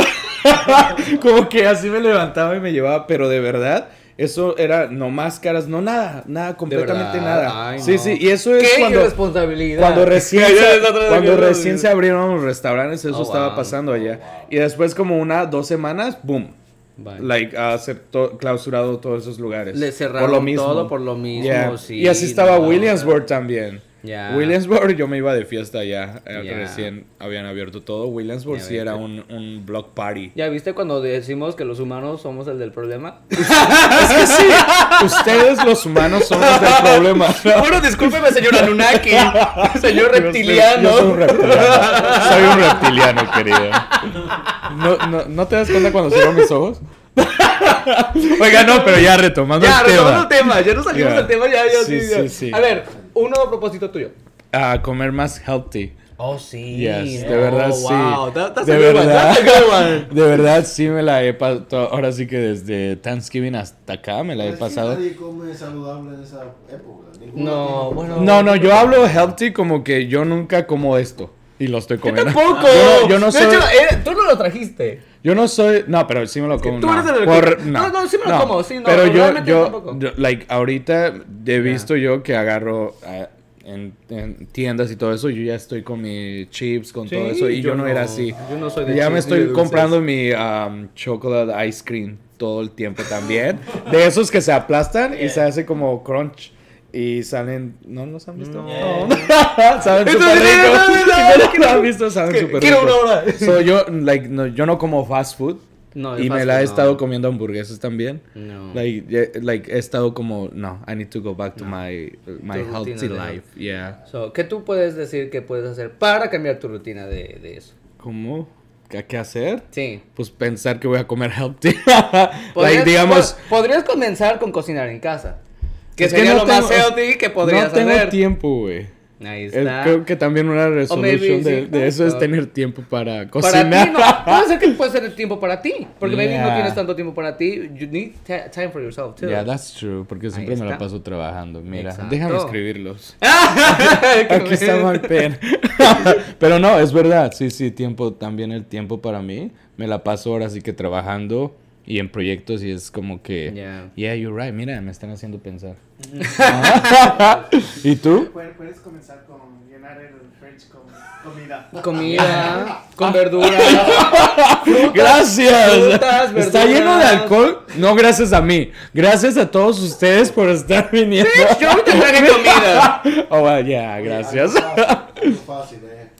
como que así me levantaba y me llevaba. Pero de verdad, eso era no máscaras, no nada. Nada, completamente nada. Ay, sí, no. sí. Y eso es Qué cuando... irresponsabilidad. Cuando recién, se, cuando recién abrieron los restaurantes, eso Oh, estaba wow. pasando allá. Y después como una, dos semanas, boom. Like, a ser to- clausurado todos esos lugares. Le cerraron todo por lo mismo, Yeah. sí, y así estaba no. Williamsburg también. Ya. Williamsburg, yo me iba de fiesta allá. eh, Ya. Recién habían abierto todo. Williamsburg Ya sí era un, un block party. ¿Ya viste cuando decimos que los humanos somos el del problema? Es que sí, ustedes los humanos son los del problema. bueno, discúlpeme, señor Anunnaki. señor Yo soy- reptiliano. Yo soy un reptiliano. Soy un reptiliano, querido. ¿No, no, ¿no te das cuenta cuando cierro mis ojos? Oiga, no, pero ya retomando Ya, el retomando tema. el tema. Ya no salimos Ya. del tema, ya, ya, Sí, sí, ya. sí, sí. A ver, un nuevo propósito tuyo. A comer más healthy. Oh, sí. Yes, de no, verdad wow. sí. That- that's de a good one, verdad. that's a good one. De verdad sí me la he pasado. Ahora sí que desde Thanksgiving hasta acá me la he Es que pasado. Nadie come saludable en esa época. No, bueno. No, no, yo hablo healthy como que yo nunca como esto. Y lo estoy Yo comiendo. tampoco. Yo no, yo no de soy. hecho, eh, tú no lo trajiste. Yo no soy. No, pero sí me lo como. tú no. eres el Por- no, no, sí me lo como, sí, no, Pero yo, yo yo, like, ahorita he visto yo que agarro ah, en, en tiendas y todo eso. Yo ya estoy con mis chips, con todo eso. Y yo, yo no, era así. yo no soy de Ya me estoy comprando mi um, chocolate ice cream todo el tiempo también. De esos que se aplastan y se hace como crunch. Y salen. ¿No los han visto? No. No. saben Eso súper ricos. no, no, no, Si no han visto, saben que- súper quiero ricos. una hora. So, yo, like, no, yo no como fast food. No, y me la he estado no. comiendo hamburguesas también. No. Like, like, he estado como, no, I need to go back to No. my, my Tu healthy de- life. Yeah. So, ¿Qué tú puedes decir que puedes hacer para cambiar tu rutina de, de eso? ¿Cómo? ¿Qué, hacer? Sí. Pues pensar que voy a comer healthy. Like, digamos, po- podrías comenzar con cocinar en casa. Que sería no lo más tengo- healthy que podrías no tengo hacer. tiempo, güey. Ahí Es- está. Creo que también una resolución de, sí, de eso es tener tiempo para Para cocinar. ti no. Puede ser que puedes tener tiempo para ti. Porque maybe no Yeah. tienes tanto tiempo para ti. You need time for yourself too. Yeah, that's true, porque siempre me la paso trabajando. Mira, Exacto. déjame escribirlos. Aquí está my pen. Pero no, es verdad, sí, sí, tiempo, también el tiempo para mí. Me la paso ahora sí que trabajando y en proyectos y es como que, Yeah. yeah, you're right, mira, me están haciendo pensar. ¿Y tú? Puedes, comenzar con llenar el fridge con comida. Comida, con verduras. Gracias. frutas, Está lleno de verduras. alcohol. No gracias a mí. Gracias a todos ustedes por estar viniendo. Yo ahorita traje comida. Oh, well, yeah, gracias. Algo fácil, algo fácil, eh.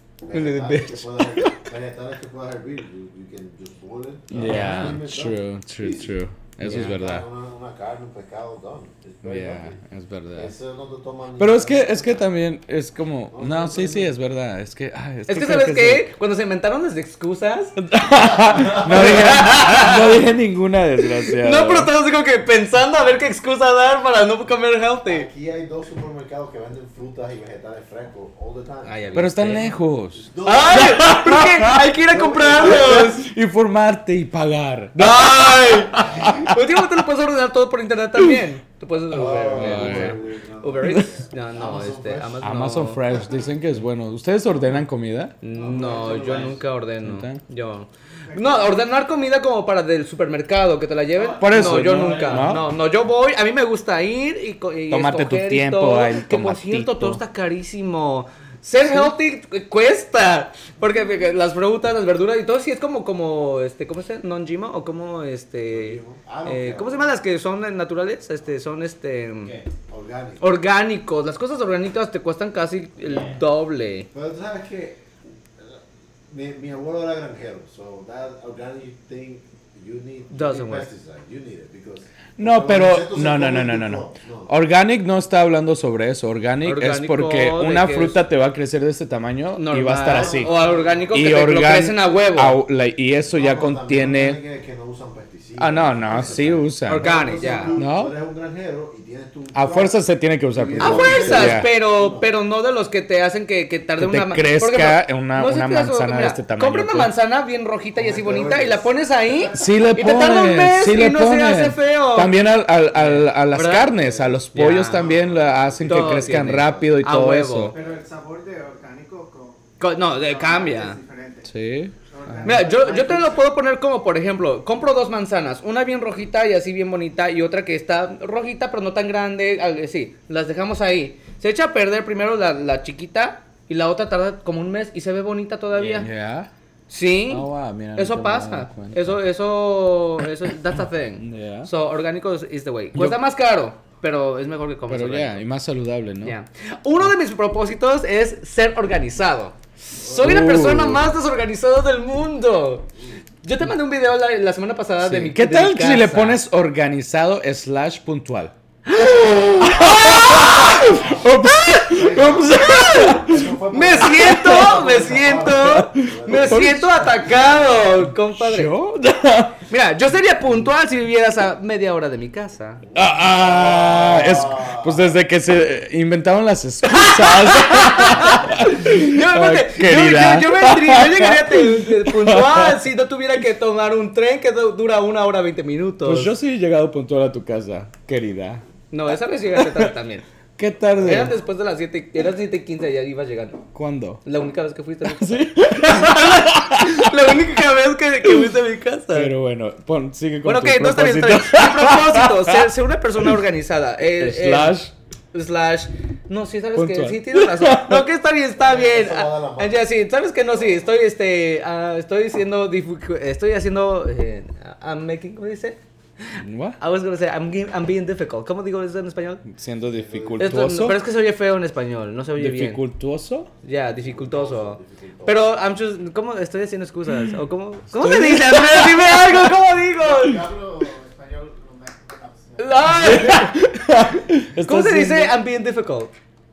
Vegetales que puedas hervir. You, you can just boil it. Yeah, Steam it, true, true, Easy. true. Eso es Yeah, verdad. Una, una carne, un. It's very Yeah, es verdad. Eso no te toma Pero es que, es que también es como, no, sí, sí, es verdad. Es que, ay, Es que, creo ¿sabes sí. qué? Cuando se inventaron las excusas. No dije, no dije ninguna desgraciada. No, pero estamos como que pensando a ver qué excusa dar para no comer healthy. Aquí hay dos supermercados que venden frutas y vegetales frescos all the time. Ah, vi. Pero están lejos. No, ¡Ay! ¿Por qué? Hay que ir a comprarlos. Informarte y pagar. ¡Ay! Últimamente lo puedes ordenar todo por internet también. Tú puedes Uber, Oh, Uber, no. Uber Eats. No, no, Amazon este, Fresh. Amazon. Amazon no. Fresh dicen que es bueno. ¿Ustedes ordenan comida? No, yo nunca ordeno. ¿Nunca? Yo. No, ordenar comida como para del supermercado, que te la lleven. Por eso, No, yo no, nunca. ¿no? No, no, yo voy, a mí me gusta ir y, co- y Tómate tu tiempo, todo, el Que por cierto, todo está carísimo. Ser healthy cu- cuesta. Porque, las frutas, las verduras y todo, sí es como, como, este, ¿cómo se llama? Non-GMO o como, este, Ah, no, eh. ¿cómo se llaman las que son eh, naturales? Este, son, este, Orgánico. orgánicos. Las cosas orgánicas te cuestan casi el doble. Pero tú sabes que mi, mi abuelo era granjero, so that organic thing you need you Doesn't need work. pesticide, you need it because No, porque pero no, no, no, no, no, no. Organic no está hablando sobre eso. Organic es Orgánico porque de una fruta es te va a crecer de este tamaño y va a estar así. O orgánico que Y te lo organ- crecen a huevo. au- like, y eso No, ya contiene. es que no usan. Ah, no, no, sí usan. Organic, ya. ¿No? Tú eres un granjero y tienes tu A fuerzas se tiene que usar. A fuerzas, pero, pero no de los que te hacen que, que tarde Que te una crezca por ejemplo, una- no una manzana de mira, este tamaño, Compra una pues. manzana bien rojita y así bonita y la pones ahí. Sí le Y te tarda un pones, mes sí y le no se pones. hace feo. También al, al- al- a las ¿Verdad? carnes, a los pollos Ya. también la hacen que Todo crezcan tiene. rápido y A todo huevo. eso. Pero el sabor de orgánico con. Co- No, de, cambia. es diferente. Sí. Mira, yo, yo te es- lo puedo poner como, por ejemplo, compro dos manzanas, una bien rojita y así bien bonita, y otra que está rojita pero no tan grande, sí, las dejamos ahí. Se echa a perder primero la, la chiquita y la otra tarda como un mes y se ve bonita todavía. Yeah. Sí, Oh, wow, mira, eso pasa, eso, eso, eso, that's a thing. Yeah. So, orgánico is, the way. Cuesta más caro, pero es mejor que comer Pero ya, orgánico. y más saludable, ¿no? Uno de mis propósitos es ser organizado. Soy la Uh. persona más desorganizada del mundo. Yo te mandé un video la, la semana pasada de mi ¿Qué de tal mi si le pones organizado slash puntual? Por- Me siento, me siento, me siento atacado, compadre. ¿Yo? Mira, yo sería puntual si vivieras a media hora de mi casa. Ah, ah, es, pues desde que se inventaron las excusas. Yo, Ah, yo- querida. yo, yo vendría, yo llegaría puntual si no tuviera que tomar un tren que du- dura una hora veinte minutos. Pues yo sí he llegado puntual a tu casa, querida. No, esa vez llegaste tarde también. ¿Qué tarde? Eran después de las 7, eran 7 y 15 ya ibas llegando. ¿Cuándo? La única vez que fuiste a mi casa. Sí. La única vez que, que fuiste a mi casa. Pero bueno, pon, sigue con bueno, tu ok, no está bien, está bien. propósito. Mi propósito, ser, ser una persona organizada. Eh, eh, Slash. slash. No, sí, sabes Puntual. que sí tienes razón. No, que está bien, está bien. Ah, ya, sí, sabes que no, sí, estoy, este, ah, estoy haciendo, difu- estoy haciendo, eh, I'm making, ¿cómo dice? What? I was gonna say, I'm, I'm being difficult. ¿Cómo digo eso en español? Siendo Esto- dificultuoso. pero es que se oye feo en español, no se oye bien. ¿Dificultuoso? Ya, dificultoso. Dificultoso. Pero, I'm just, ¿cómo estoy haciendo excusas? ¿O cómo, ¿Cómo se dice? Dime algo, ¿cómo digo? ¿Cómo se dice siendo- I'm being difficult?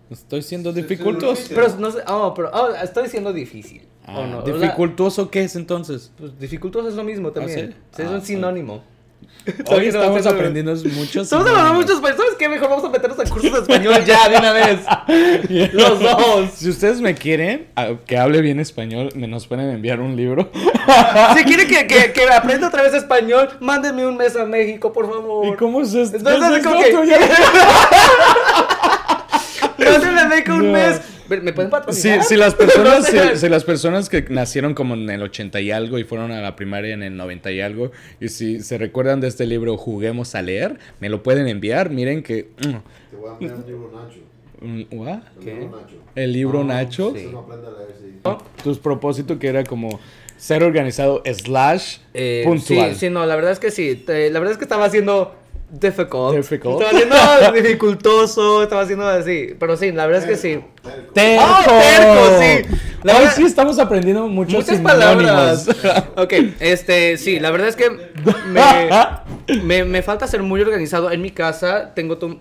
Estoy siendo Sí, sí, difícil. Pero no sé, oh, pero oh, estoy siendo difícil. Ah, ¿O no? O sea, ¿Dificultuoso qué es entonces? pues, dificultoso es lo mismo también. sí? Sí, es Ah, un sinónimo. Hoy estamos aprendiendo muchos. Estamos hablando mucho español. ¿Sabes qué? Mejor vamos a meternos en cursos de español ya de una vez. Los dos. Si ustedes me quieren a- que hable bien español, me nos pueden enviar un libro. Si quieren que, que, que aprenda otra vez español, mándenme un mes a México, por favor. ¿Y cómo es esto? Entonces, ¿Qué es como que- Mándenme a México un mes. ¿Me pueden Si, las personas, si, si las personas que nacieron como en el 80 y algo y fueron a la primaria en el 90 y algo, y si se recuerdan de este libro Juguemos a leer, me lo pueden enviar. Miren que... mm, Te voy a enviar un libro Nacho. mm, ¿what? El ¿Qué? libro Nacho. El libro Ah, Nacho. sí. Tus propósitos que era como ser organizado slash Eh, puntual. Sí, sí, no, la verdad es que sí. Te- la verdad es que estaba haciendo difficult. Difficult. Estaba haciendo dificultoso, estaba haciendo así. Pero sí, la verdad es que sí. Terco. ¡Terco! ¡Oh, terco, sí! La Hoy verdad- sí estamos aprendiendo muchos Muchas sinónimos. palabras. ok, este, sí, la verdad es que me, me, me falta ser muy organizado en mi casa. Tengo, to-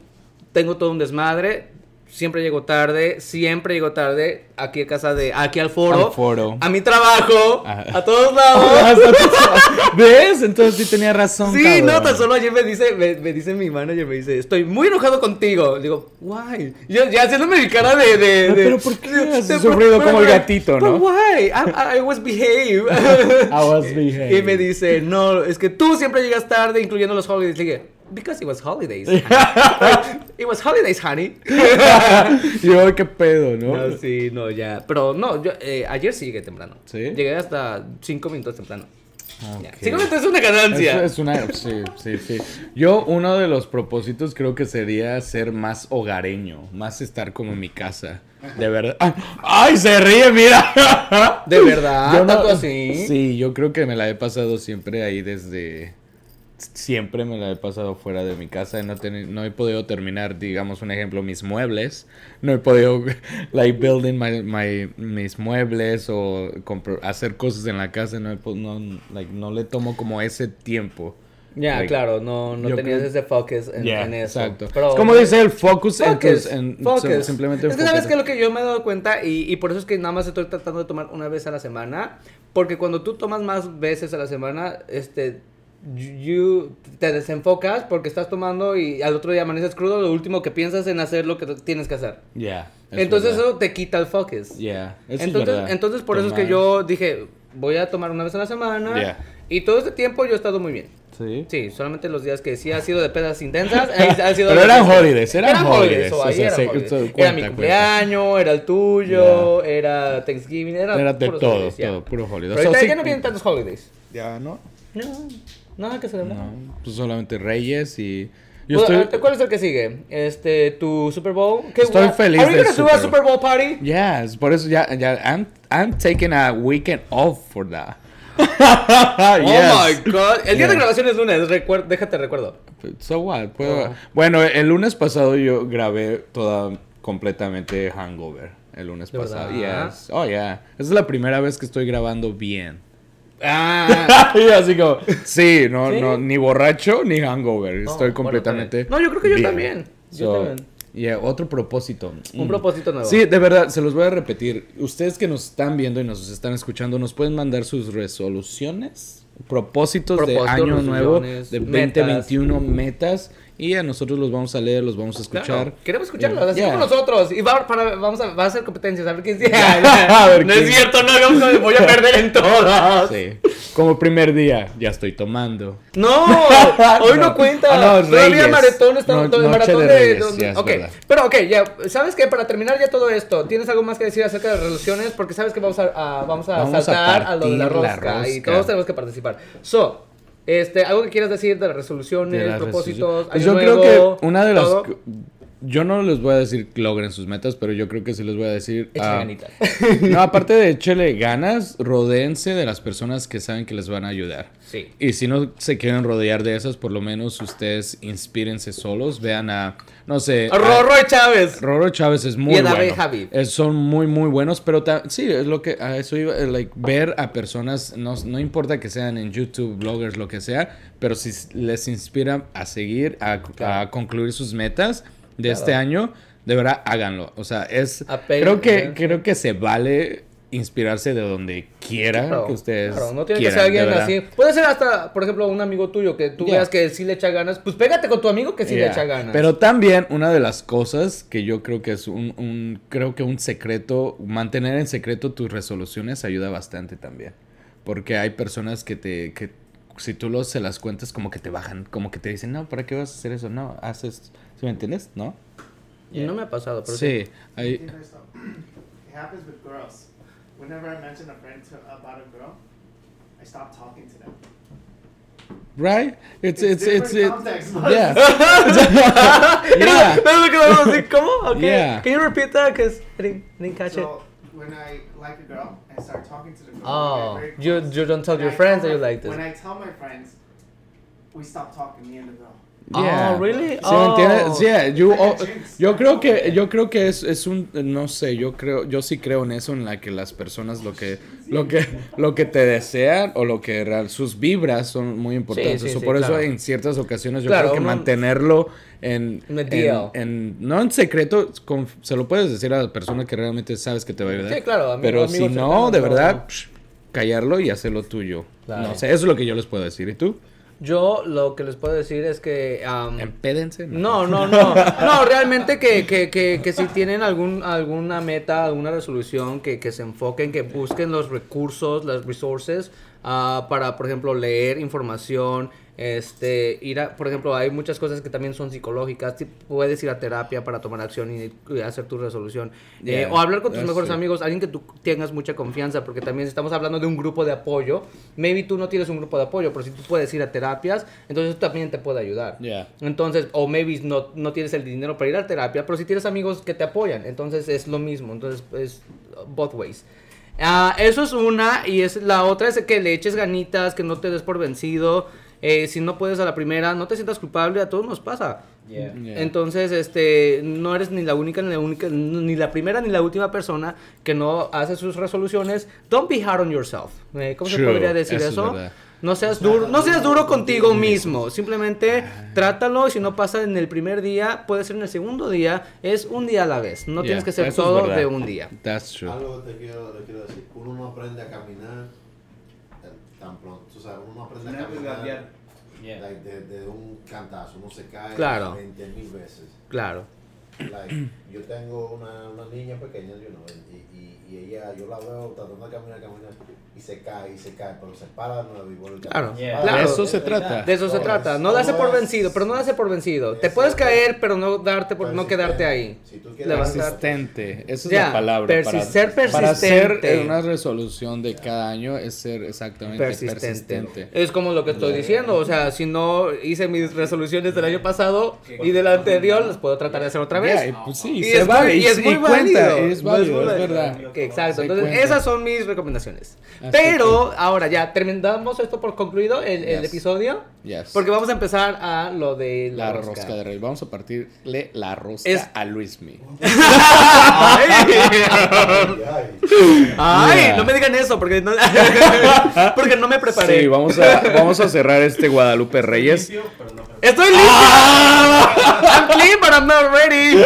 tengo todo un desmadre. Siempre llego tarde, siempre llego tarde aquí a casa de, aquí al foro, Al foro. a mi trabajo, Ajá. a todos lados. ¿Ves? Entonces sí tenía razón. Sí, cabrón. no, tan solo ayer me dice, me, me dice mi manager, me dice, estoy muy enojado contigo. Digo, why? Yo ya haciéndome mi cara de... de, de- pero ¿por qué has de- sufrido como el gatito, no? why? I, I was behave. I was behave. Y me dice, no, es que tú siempre llegas tarde, incluyendo los holidays. Le dije, because it was holidays. honey." it was holidays, honey. Yo, qué pedo, ¿no? No, sí, no, ya. Pero no, yo eh, ayer sí llegué temprano. ¿Sí? Llegué hasta cinco minutos temprano. Ok. Ya. Cinco minutos es una ganancia. Es, es una, sí, sí, sí. Yo, uno de los propósitos creo que sería ser más hogareño, más estar como en mi casa. De verdad. ¡Ay! ¡Ay, se ríe, mira! ¿De verdad? Yo no- ¿Tanto así? Sí, yo creo que me la he pasado siempre ahí desde... Siempre me la he pasado fuera de mi casa y no, no he podido terminar, digamos, un ejemplo, mis muebles. No he podido, like, building my, my- mis muebles o hacer cosas en la casa. No, he no, like, no le tomo como ese tiempo. Ya, Like, claro, no, no tenías creo- ese focus en, Yeah, en eso. exacto. Pero- es como dice el focus, en Focus, tus- en- focus. simplemente es que sabes que lo que yo me he dado cuenta y, y por eso es que nada más estoy tratando de tomar una vez a la semana, porque cuando tú tomas más veces a la semana, este, you, te desenfocas porque estás tomando y al otro día amaneces crudo, lo último que piensas en hacer lo que tienes que hacer. Yeah, es Entonces verdad. eso te quita el focus. Yeah, eso es entonces, verdad. entonces por eso es que yo dije, voy a tomar una vez a la semana Yeah. y todo este tiempo yo he estado muy bien. Sí. Sí, solamente los días que sí ha sido de pedas intensas. ha sido Pero eran holidays, eran holidays, o o ahí sea, eran sí, holidays. esto era cuenta, mi cuenta. cumpleaños, era el tuyo, era Thanksgiving, era, Era de todo, holidays, ya. todo, puro holiday. Pero O sea, ahorita sí- ya no vienen tantos holidays. Ya, ¿no? No, nada que celebrar. No, pues solamente Reyes y... Yo Bueno, estoy... ¿Cuál es el que sigue? Este, tu Super Bowl. ¿Qué- Estoy what- feliz Are del gonna do a Super Bowl party? Yes, por eso ya, ya, I'm, I'm taking a weekend off for that. Oh Yes. my god. El día de grabación es lunes, recuer- déjate recuerdo. So what? Puedo- Oh. Bueno, el lunes pasado yo grabé toda completamente hangover. El lunes ¿De pasado. Yes. Oh, yeah. Esa es la primera vez que estoy grabando bien. Ah. y así como, sí, no, ¿Sí? no, ni borracho ni hangover. No, Estoy bueno, completamente. no, yo creo que yo bien. también. Yo So, también. yeah, otro propósito. Un Mm. propósito nuevo. Sí, de verdad, se los voy a repetir. Ustedes que nos están viendo y nos están escuchando, nos pueden mandar sus resoluciones, propósitos, de Propósitos, año nuevo, de metas. 2021, metas. Y a nosotros los vamos a leer, los vamos a escuchar. Claro, queremos escucharlos, así Yeah. como nosotros. Y va, para, vamos a, va a hacer competencias, a ver quién. A ver no quién- es cierto, no, a- voy a perder en todas. Sí. Como primer día, ya estoy tomando. No, hoy no, No. cuenta. Ah, no, Todavía maratón está No, todo maratón de Reyes, de- ya es ok, verdad. pero ok, ya, ¿sabes qué? Para terminar ya todo esto, ¿tienes algo más que decir acerca de las resoluciones? Porque sabes que vamos a, a- vamos a Vamos a saltar a, lo de la partir la rosca, y rosca. todos tenemos que participar. So, este, algo que quieras decir de las resoluciones, De las propósitos, resoluciones. Pues yo creo que una de las yo no les voy a decir que logren sus metas, pero yo creo que sí les voy a decir... Échale ganitas. no, aparte de échele ganas, rodéense de las personas que saben que les van a ayudar. Sí. Y si no se quieren rodear de esas, por lo menos ustedes inspírense solos. Vean a, no sé... a- Rorro Chávez. Roro Chávez es muy Y bueno. Javid. Es- son muy, muy buenos, pero sí, es lo que a eso iba, like, ver a personas, no, no importa que sean en YouTube, bloggers, lo que sea, pero si les inspira a seguir, a, concluir sus metas de Claro. este año, de verdad háganlo. O sea, es, creo que, creo que se vale inspirarse de donde quiera Claro, que ustedes claro, no tiene quieran, que ser alguien así. Puede ser hasta, por ejemplo, un amigo tuyo que tú Yeah. veas que sí le echa ganas. Pues pégate con tu amigo que sí le echa ganas. Pero también una de las cosas que yo creo que es un, un- creo que un secreto, mantener en secreto tus resoluciones ayuda bastante también. Porque hay personas que te, que si tú los, se las cuentas como que te bajan, como que te dicen, no, ¿para qué vas a hacer eso? No, haces, ¿sí me entiendes? ¿No? Y no me ha pasado, pero sí. Sí, hay, Here's my stuff. It happens with girls. Whenever I mention a friend to, about a girl, I stop talking to them. right? It's, it's, It's it's, different context, but- yeah. yeah. ¿Ves lo que vamos a. Okay. Yeah. Can you repeat that? Because I didn't, I didn't catch it. When I like a girl, I start talking to the girl. Oh, we you, you don't tell When your I friends that tell you like this. When I tell my friends, we stop talking, me and the girl. Yeah. Oh, really? ¿Sí oh. entiendes? Yeah, you- oh, yo creo que yo creo que es, es un no sé, yo creo yo sí creo en eso en la que las personas lo que lo que lo que te desean o lo que real sus vibras son muy importantes. sí, So, sí, por eso claro. en ciertas ocasiones yo Claro, creo que uno- mantenerlo en, en, no en secreto, con- se lo puedes decir a la persona que realmente sabes que te va a ayudar. Sí, claro, amigo- Pero si no, de verdad, psh, callarlo y hacerlo tuyo. Claro. No sé, eso es lo que yo les puedo decir. ¿Y tú? Yo lo que les puedo decir es que... um, Empédense. No, no, no. No, realmente que, que, que, que si tienen algún, alguna meta, alguna resolución, que, que se enfoquen, que busquen los recursos, las resources, ah, para, por ejemplo, leer información, este, ir a, por ejemplo, hay muchas cosas que también son psicológicas, puedes ir a terapia para tomar acción y, y hacer tu resolución. Eh, Yeah, o hablar con tus mejores true. amigos, alguien que tú tengas mucha confianza, porque también estamos hablando de un grupo de apoyo. Maybe tú no tienes un grupo de apoyo, pero si tú puedes ir a terapias, entonces también te puede ayudar. Yeah. Entonces, o maybe no, no tienes el dinero para ir a terapia, pero si tienes amigos que te apoyan, entonces es lo mismo, entonces es both ways. Ah, eso es una, y es la otra es que le eches ganitas, que no te des por vencido. eh, si no puedes a la primera, no te sientas culpable, a todos nos pasa. Yeah. Entonces, este, no eres ni la única, ni la única, ni la primera, ni la última persona que no hace sus resoluciones. Don't be hard on yourself. Eh, ¿Cómo se podría decir eso es eso? No seas duro, no seas duro contigo mismo. Simplemente trátalo y si no pasa en el primer día, puede ser en el segundo día. Es un día a la vez. No Yeah, tienes que hacer todo de un día. That's true. Algo que te quiero, te quiero decir, uno no aprende a caminar eh, tan pronto, o sea, uno no aprende a caminar like, de, de un cantazo, uno se cae Claro. 20 mil veces. Claro. Like, yo tengo una, una niña pequeña, you know, y, y, y ella, yo la veo tratando de caminar, caminar, y se cae, y se cae, pero se para de nuevo y vuelve Claro. Yeah. Para. De eso se trata. De eso se trata. No darse por vencido, pero no darse por vencido. Te puedes es- caer, pero no darte por no quedarte ahí. Si tú quieres. Persistente, esa es la palabra. persis- ser Para hacer persistente. una resolución de cada año es ser exactamente persistente. persistente. Es como lo que estoy diciendo, o sea, si no hice mis resoluciones del año pasado y del anterior, las puedo tratar de hacer otra vez. Pues sí, Y se es vale, muy- y es y muy cuenta, válido. es No es válido, es válido. verdad. Que exacto, entonces cuenta. esas son mis recomendaciones. Así Pero ahora ya terminamos esto por concluido el, el Yes. episodio, Yes. porque vamos a empezar a lo de La la, rosca. de reyes. Vamos a partirle la rosca Es- a Luismi. Ay, Ay, Yeah. no me digan eso porque no, porque no me preparé. Sí, vamos a, vamos a cerrar este Guadalupe Reyes. Estoy listo. I'm clean, but I'm not ready.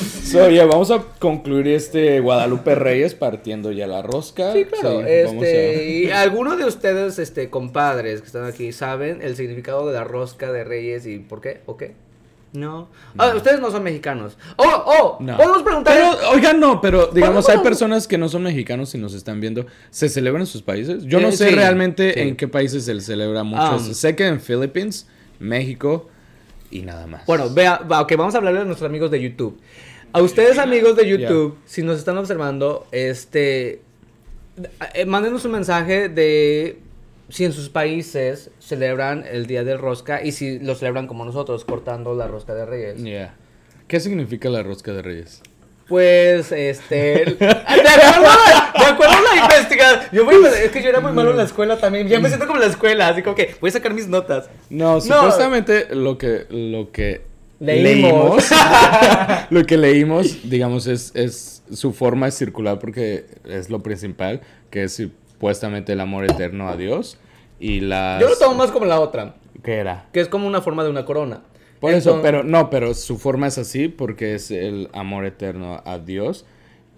So, ya, vamos a concluir este Guadalupe Reyes partiendo ya la rosca. Sí, claro. Sí, este, a- y algunos de ustedes, este, compadres que están aquí, saben el significado de la rosca de Reyes y por qué o qué. No. Ah, ustedes no son mexicanos. Oh, oh, No. podemos preguntar. Pero, oigan, no, pero digamos, hay personas que no son mexicanos y nos están viendo. ¿Se celebra en sus países? Yo no Eh, sé sí, realmente sí. en qué países se celebra mucho. Um, sé que en Philippines, México y nada más. Bueno, vea, va, ok, vamos a hablarle a nuestros amigos de YouTube. A ustedes, amigos de YouTube, si nos están observando, este, eh, mándenos un mensaje de si en sus países celebran el Día del Rosca y si lo celebran como nosotros, cortando la rosca de Reyes. Yeah. ¿Qué significa la rosca de Reyes? Pues, este. De acuerdo, a- de acuerdo a la investigación. Yo voy a- es que yo era muy malo en la escuela también. Ya me siento como en la escuela, así como que voy a sacar mis notas. No, supuestamente lo que lo que Leímos. lo que leímos, digamos, es, es su forma es circular porque es lo principal, que es supuestamente el amor eterno a Dios y las Yo lo tomo más como la otra, ¿Qué era? que es como una forma de una corona. Por eso, pero no, pero su forma es así porque es el amor eterno a Dios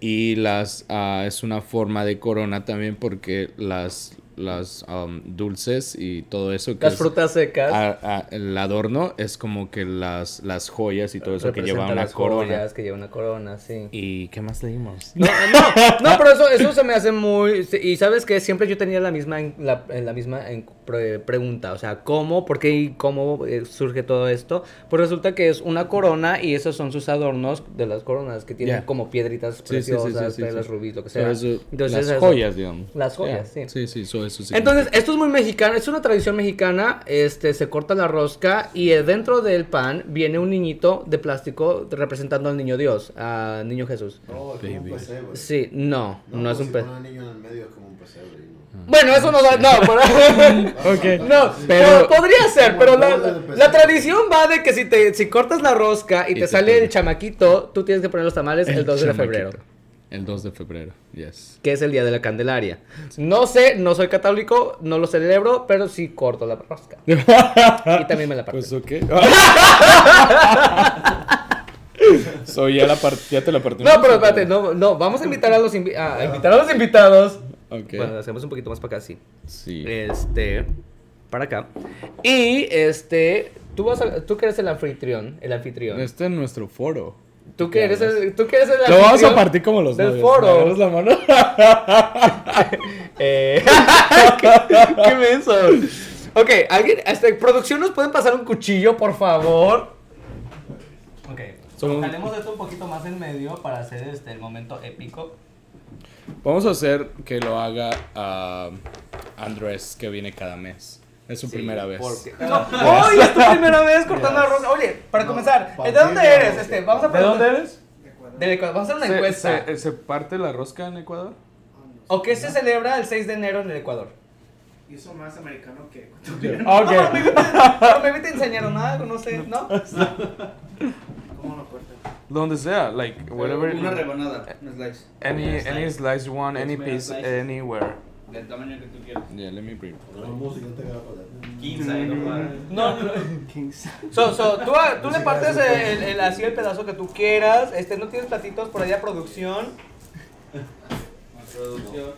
y las ah, es una forma de corona también porque las las um, dulces y todo eso que Las es- frutas secas. a- a- el adorno es como que las, las joyas y todo eso que lleva una las corona. joyas, que lleva una corona, sí. ¿Y qué más leímos? No, no, no, pero eso, eso se me hace muy... Y sabes que siempre yo tenía la misma, la, misma pre- pregunta, o sea, ¿cómo, por qué y cómo eh, surge todo esto? Pues resulta que es una corona y esos son sus adornos de las coronas, que tienen como piedritas Sí, sí, sí, preciosas, sí, sí, rubíes, lo que sea. eso- Entonces, las eso. joyas, digamos. Las joyas, sí. Sí, sí, so- eso sí. Entonces, esto es muy mexicano, es una tradición mexicana, este, se corta la rosca y eh, dentro del pan viene un niñito de plástico representando al niño Dios, al niño Jesús. No, es como un pesebre. Sí, no, no, es un si al niño en el medio es como un pesebre. no. Bueno, eso no da, no, pero, Ok. no, Pero- pero podría ser, pero la, pesebre. tradición va de que si te, si cortas la rosca y, Y te te sale el chamaquito, tú tienes que poner los tamales el, 2 de febrero, El 2 de febrero, yes. que es el día de la Candelaria. No sé, no soy católico, no lo celebro, pero sí corto la rosca. Y también me la parto. Pues ok. so, ya, la ya te la partimos. No, pero espérate, no, no, vamos a invitar a los, invi- a invitar a los invitados. Ok. Bueno, hacemos un poquito más para acá, sí. Sí. Este, para acá. Y este, tú vas a, tú que eres el anfitrión, el anfitrión. Este es nuestro foro. Tú que eres el, tú que eres el Lo vamos a partir como los del novios. foro. ¿Me la mano? Eh, ¿Qué, qué menso. Ok, alguien, este, producción nos pueden pasar un cuchillo, por favor. Ok, Somos- jalemos esto un poquito más en medio para hacer este el momento épico. Vamos a hacer que lo haga a Andrés, que viene cada mes. Es su Sí, primera vez. porque- No, ¡Ay, es tu primera vez cortando arroz! Oye, para comenzar, ¿de dónde eres? Este, vamos a eres? Del Ecuador. Vamos a hacer una encuesta. ¿Se, se parte la rosca en Ecuador? ¿O qué se celebra el 6 de enero en el Ecuador? Hizo más americano que. Ok. Pero me te enseñaron algo, no sé, ¿no? ¿Cómo lo cortas? Donde sea, like, whatever. Una rebanada, un slice. Any, any slice you want, any piece, slices. anywhere. Del tamaño que tú quieras. Yeah, let me bring. Poner música no te queda para 15 ahí nomás. No, no. So, so, tú, tú le partes el, el- así el pedazo que tú quieras. Este, no tienes platitos por allá, producción. Producción.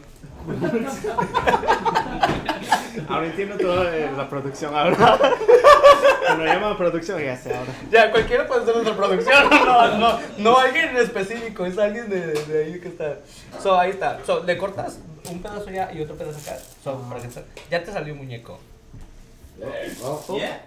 Ahora entiendo toda eh, la producción ahora. Cuando llaman producción ya sé ahora. Ya, cualquiera puede ser nuestra producción. No, no, no alguien en específico, es alguien de, de ahí que está. So, ahí está. So, le cortas un pedazo allá y otro pedazo acá. So, para que ya te salió un muñeco. No, Yeah.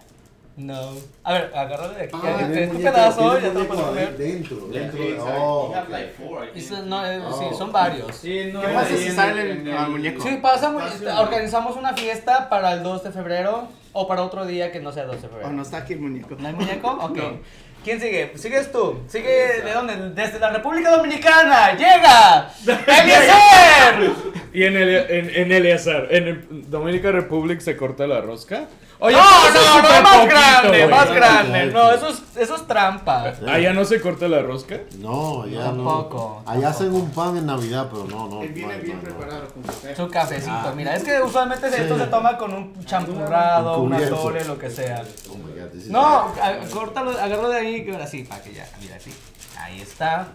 No. A ver, agárrale de aquí. Ah, ya, tiene este, un este muñeco, pedazo tiene ya te lo muñeco puedes poner. Dentro, dentro de. exactly. Oh, You have like four, I Y think. son- no, eh, sí, Oh. son varios. Sí, no ¿Qué pasa si sale el- al el- muñeco? Sí, pasa muy, Espacio. organizamos una fiesta para el 2 de febrero o para otro día que no sea 2 de febrero. Oh, no está aquí el muñeco. ¿No hay muñeco? Ok. No. ¿Quién sigue? Sigues tú. Sigue de dónde? Desde la República Dominicana. ¡Llega! ¡Eliezer! Y en, el, en, en Eleazar, en el Dominica Republic se corta la rosca. Oye, no, no, no, más poquito, grande, güey. más grande. No, sí. eso es, eso es trampa. Allá no se corta la rosca. No, ya Tampoco, no. Allá hacen un pan en Navidad, pero no, no. Él viene no, bien no, preparado con su café. Su cafecito, Ah. mira, es que usualmente esto Sí. se toma con un champurrado, Un una cubierto. tole, lo que sea. Oh my God, this is- No, a- córtalo, agárralo de ahí, que ahora sí, para que ya, mira, así. Ahí está,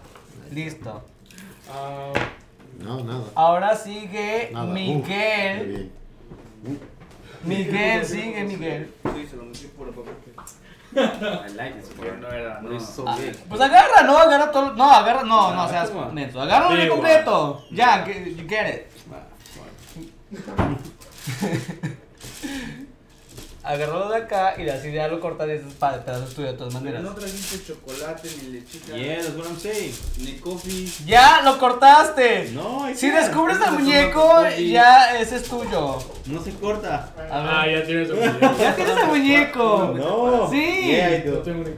listo. No, nada. Ahora sigue Nada. Miguel. bien. Miguel, sigue Miguel. Sí, se lo metí por poco. I like it. Pero no era, no es so Ah, big. Pues agarra, no, agarra todo. No, agarra, no, no seas menso. Agárralo de Sí, completo. Ya, que- you get it. agarrarlo de acá y así ya lo cortas y es para pedazos tuyos de todas Pero maneras. no trajiste chocolate ni lechita. Yeah, that's what I'm saying. Ni coffee. ¡Ya! ¡Lo cortaste! No, Si descubres el se muñeco, ya ese es tuyo. No se corta. A ver. ya tienes un Ya tienes el muñeco. No. Sí. Yeah.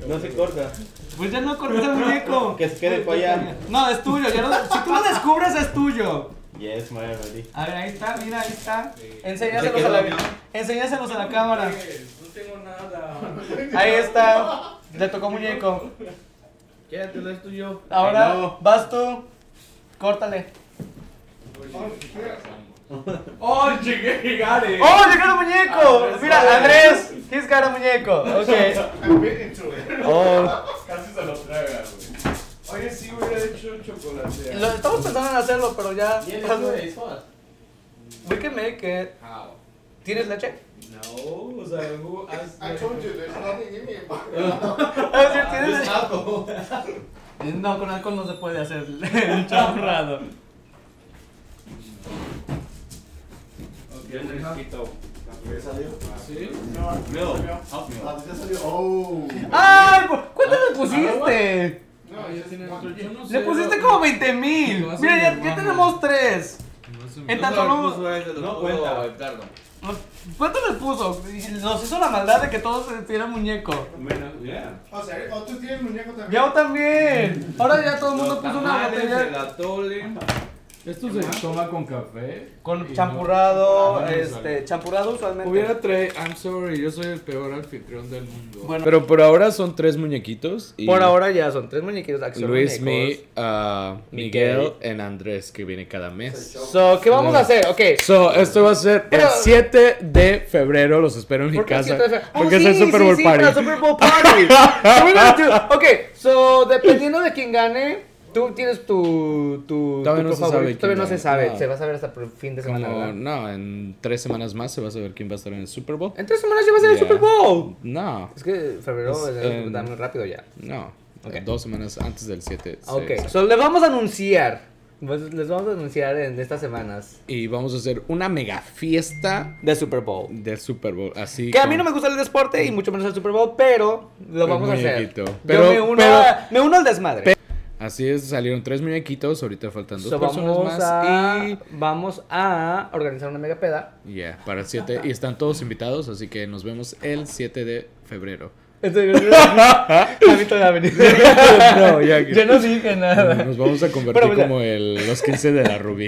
No se corta. Pues ya no cortas el muñeco. Que se quede para allá. No, es tuyo. Ya no- si tú lo descubres, es tuyo. Yes, my already. A ver, ahí está, mira, ahí está. Se Enséñaselos quedó, a la, ¿no? enséñaselos a la cámara. No tengo nada. Ahí está. Le tocó muñeco. Quédatelo, es tuyo. Ahora vas tú. Córtale. Oh, llegué, it. ¡Oh, llegó el muñeco! Mira, Andrés, he's got a muñeco. Ok. I'm bit into it. Oh. Casi se lo traga, güey. Oye, sí hubiera hecho chocolate. Lo, estamos pensando en hacerlo, pero ya. It. It's fun. We can make it. How? ¿Tienes leche? No, o sea, who asked I told you there's nothing in here. Ah, sí, ¿tienes There's leche? alcohol. No, con alcohol no se puede hacer el chorrado. Yo necesito. ¿Qué salió? Sí. No, no. Ah, ya salió. Oh. ¡Ay! ¿cu- ¿Cuánto le pusiste? No, ya tiene otro. Yo no sé. Le pusiste como 20 mil. Mira, ya, ya tenemos tres. No. En tan solo. No cuenta. Ricardo. ¿Cuánto le puso? Nos hizo la maldad de que todos tuvieran muñeco. Menos, yeah. O sea, o tú tienes muñeco también. Yo también. Ahora ya todo el mundo puso una botella. Esto se toma con café. con champurrado, no- este, champurrado usualmente. Hubiera traído. I'm sorry, yo soy el peor anfitrión del mundo. Bueno. pero por ahora son tres muñequitos. Y Por ahora ya son tres muñequitos. Luis, muñecos. me, uh, Miguel y Andrés que viene cada mes. So, ¿qué vamos a hacer? Ok. So, esto va a ser Pero- el 7 de febrero. Los espero en mi ¿Por qué el casa. 7 de febrero? Oh, Porque sí, es el Super Bowl sí, Party. Super Bowl Party. So we're gonna do- ok, so dependiendo de quién gane, tú tienes tu, tu, Todavía tu no se favorito. sabe Todavía no se sabe. No. Se va a saber hasta por fin de semana. Como, no, en tres semanas más se va a saber quién va a estar en el Super Bowl. En tres semanas ya va a ser el Yeah. Super Bowl. No, Es que febrero Es, eh, da muy rápido ya. no. Dos semanas antes del 7. se- Ok, se- so les vamos a anunciar. pues, Les vamos a anunciar en estas semanas Y vamos a hacer una mega fiesta de Super Bowl. del Super Bowl. Así Que a mí no me gusta el deporte y mucho menos el Super Bowl, pero lo El vamos a hacer. muñequito. Yo Pero- me uno, pero- a- me uno al desmadre. Así es, salieron tres muñequitos. Ahorita faltan dos So, personas vamos, más. a, Y. vamos a organizar una mega peda. Yeah, para el 7. Y están todos invitados. Así que nos vemos el 7 de febrero. a mí todavía venir. No, ya que- Yo no dije nada. Nos vamos a convertir Pero, como el, los 15 de la Rubí.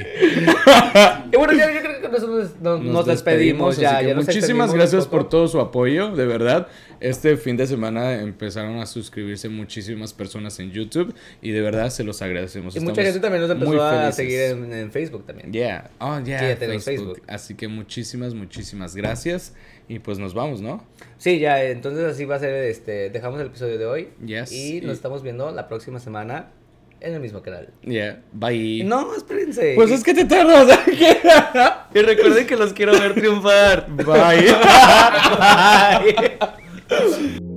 Y bueno, ya, yo creo que nosotros nos, nos despedimos, así ya. ya nos muchísimas gracias por todo su apoyo, de verdad. Este fin de semana empezaron a suscribirse muchísimas personas en YouTube y de verdad se los agradecemos. Y mucha gente también nos empezó a seguir en, en Facebook también. Yeah, oh yeah, Sí, ya Facebook. Facebook. Así que muchísimas, muchísimas gracias y pues nos vamos, ¿no? Sí, ya, entonces así va a ser, este, dejamos el episodio de hoy. Yes, Y y- nos estamos viendo la próxima semana en el mismo canal. Yeah, bye. No, espérense. Pues es que te tardas. Y recuerden que los quiero ver triunfar. bye. Bye. Yeah.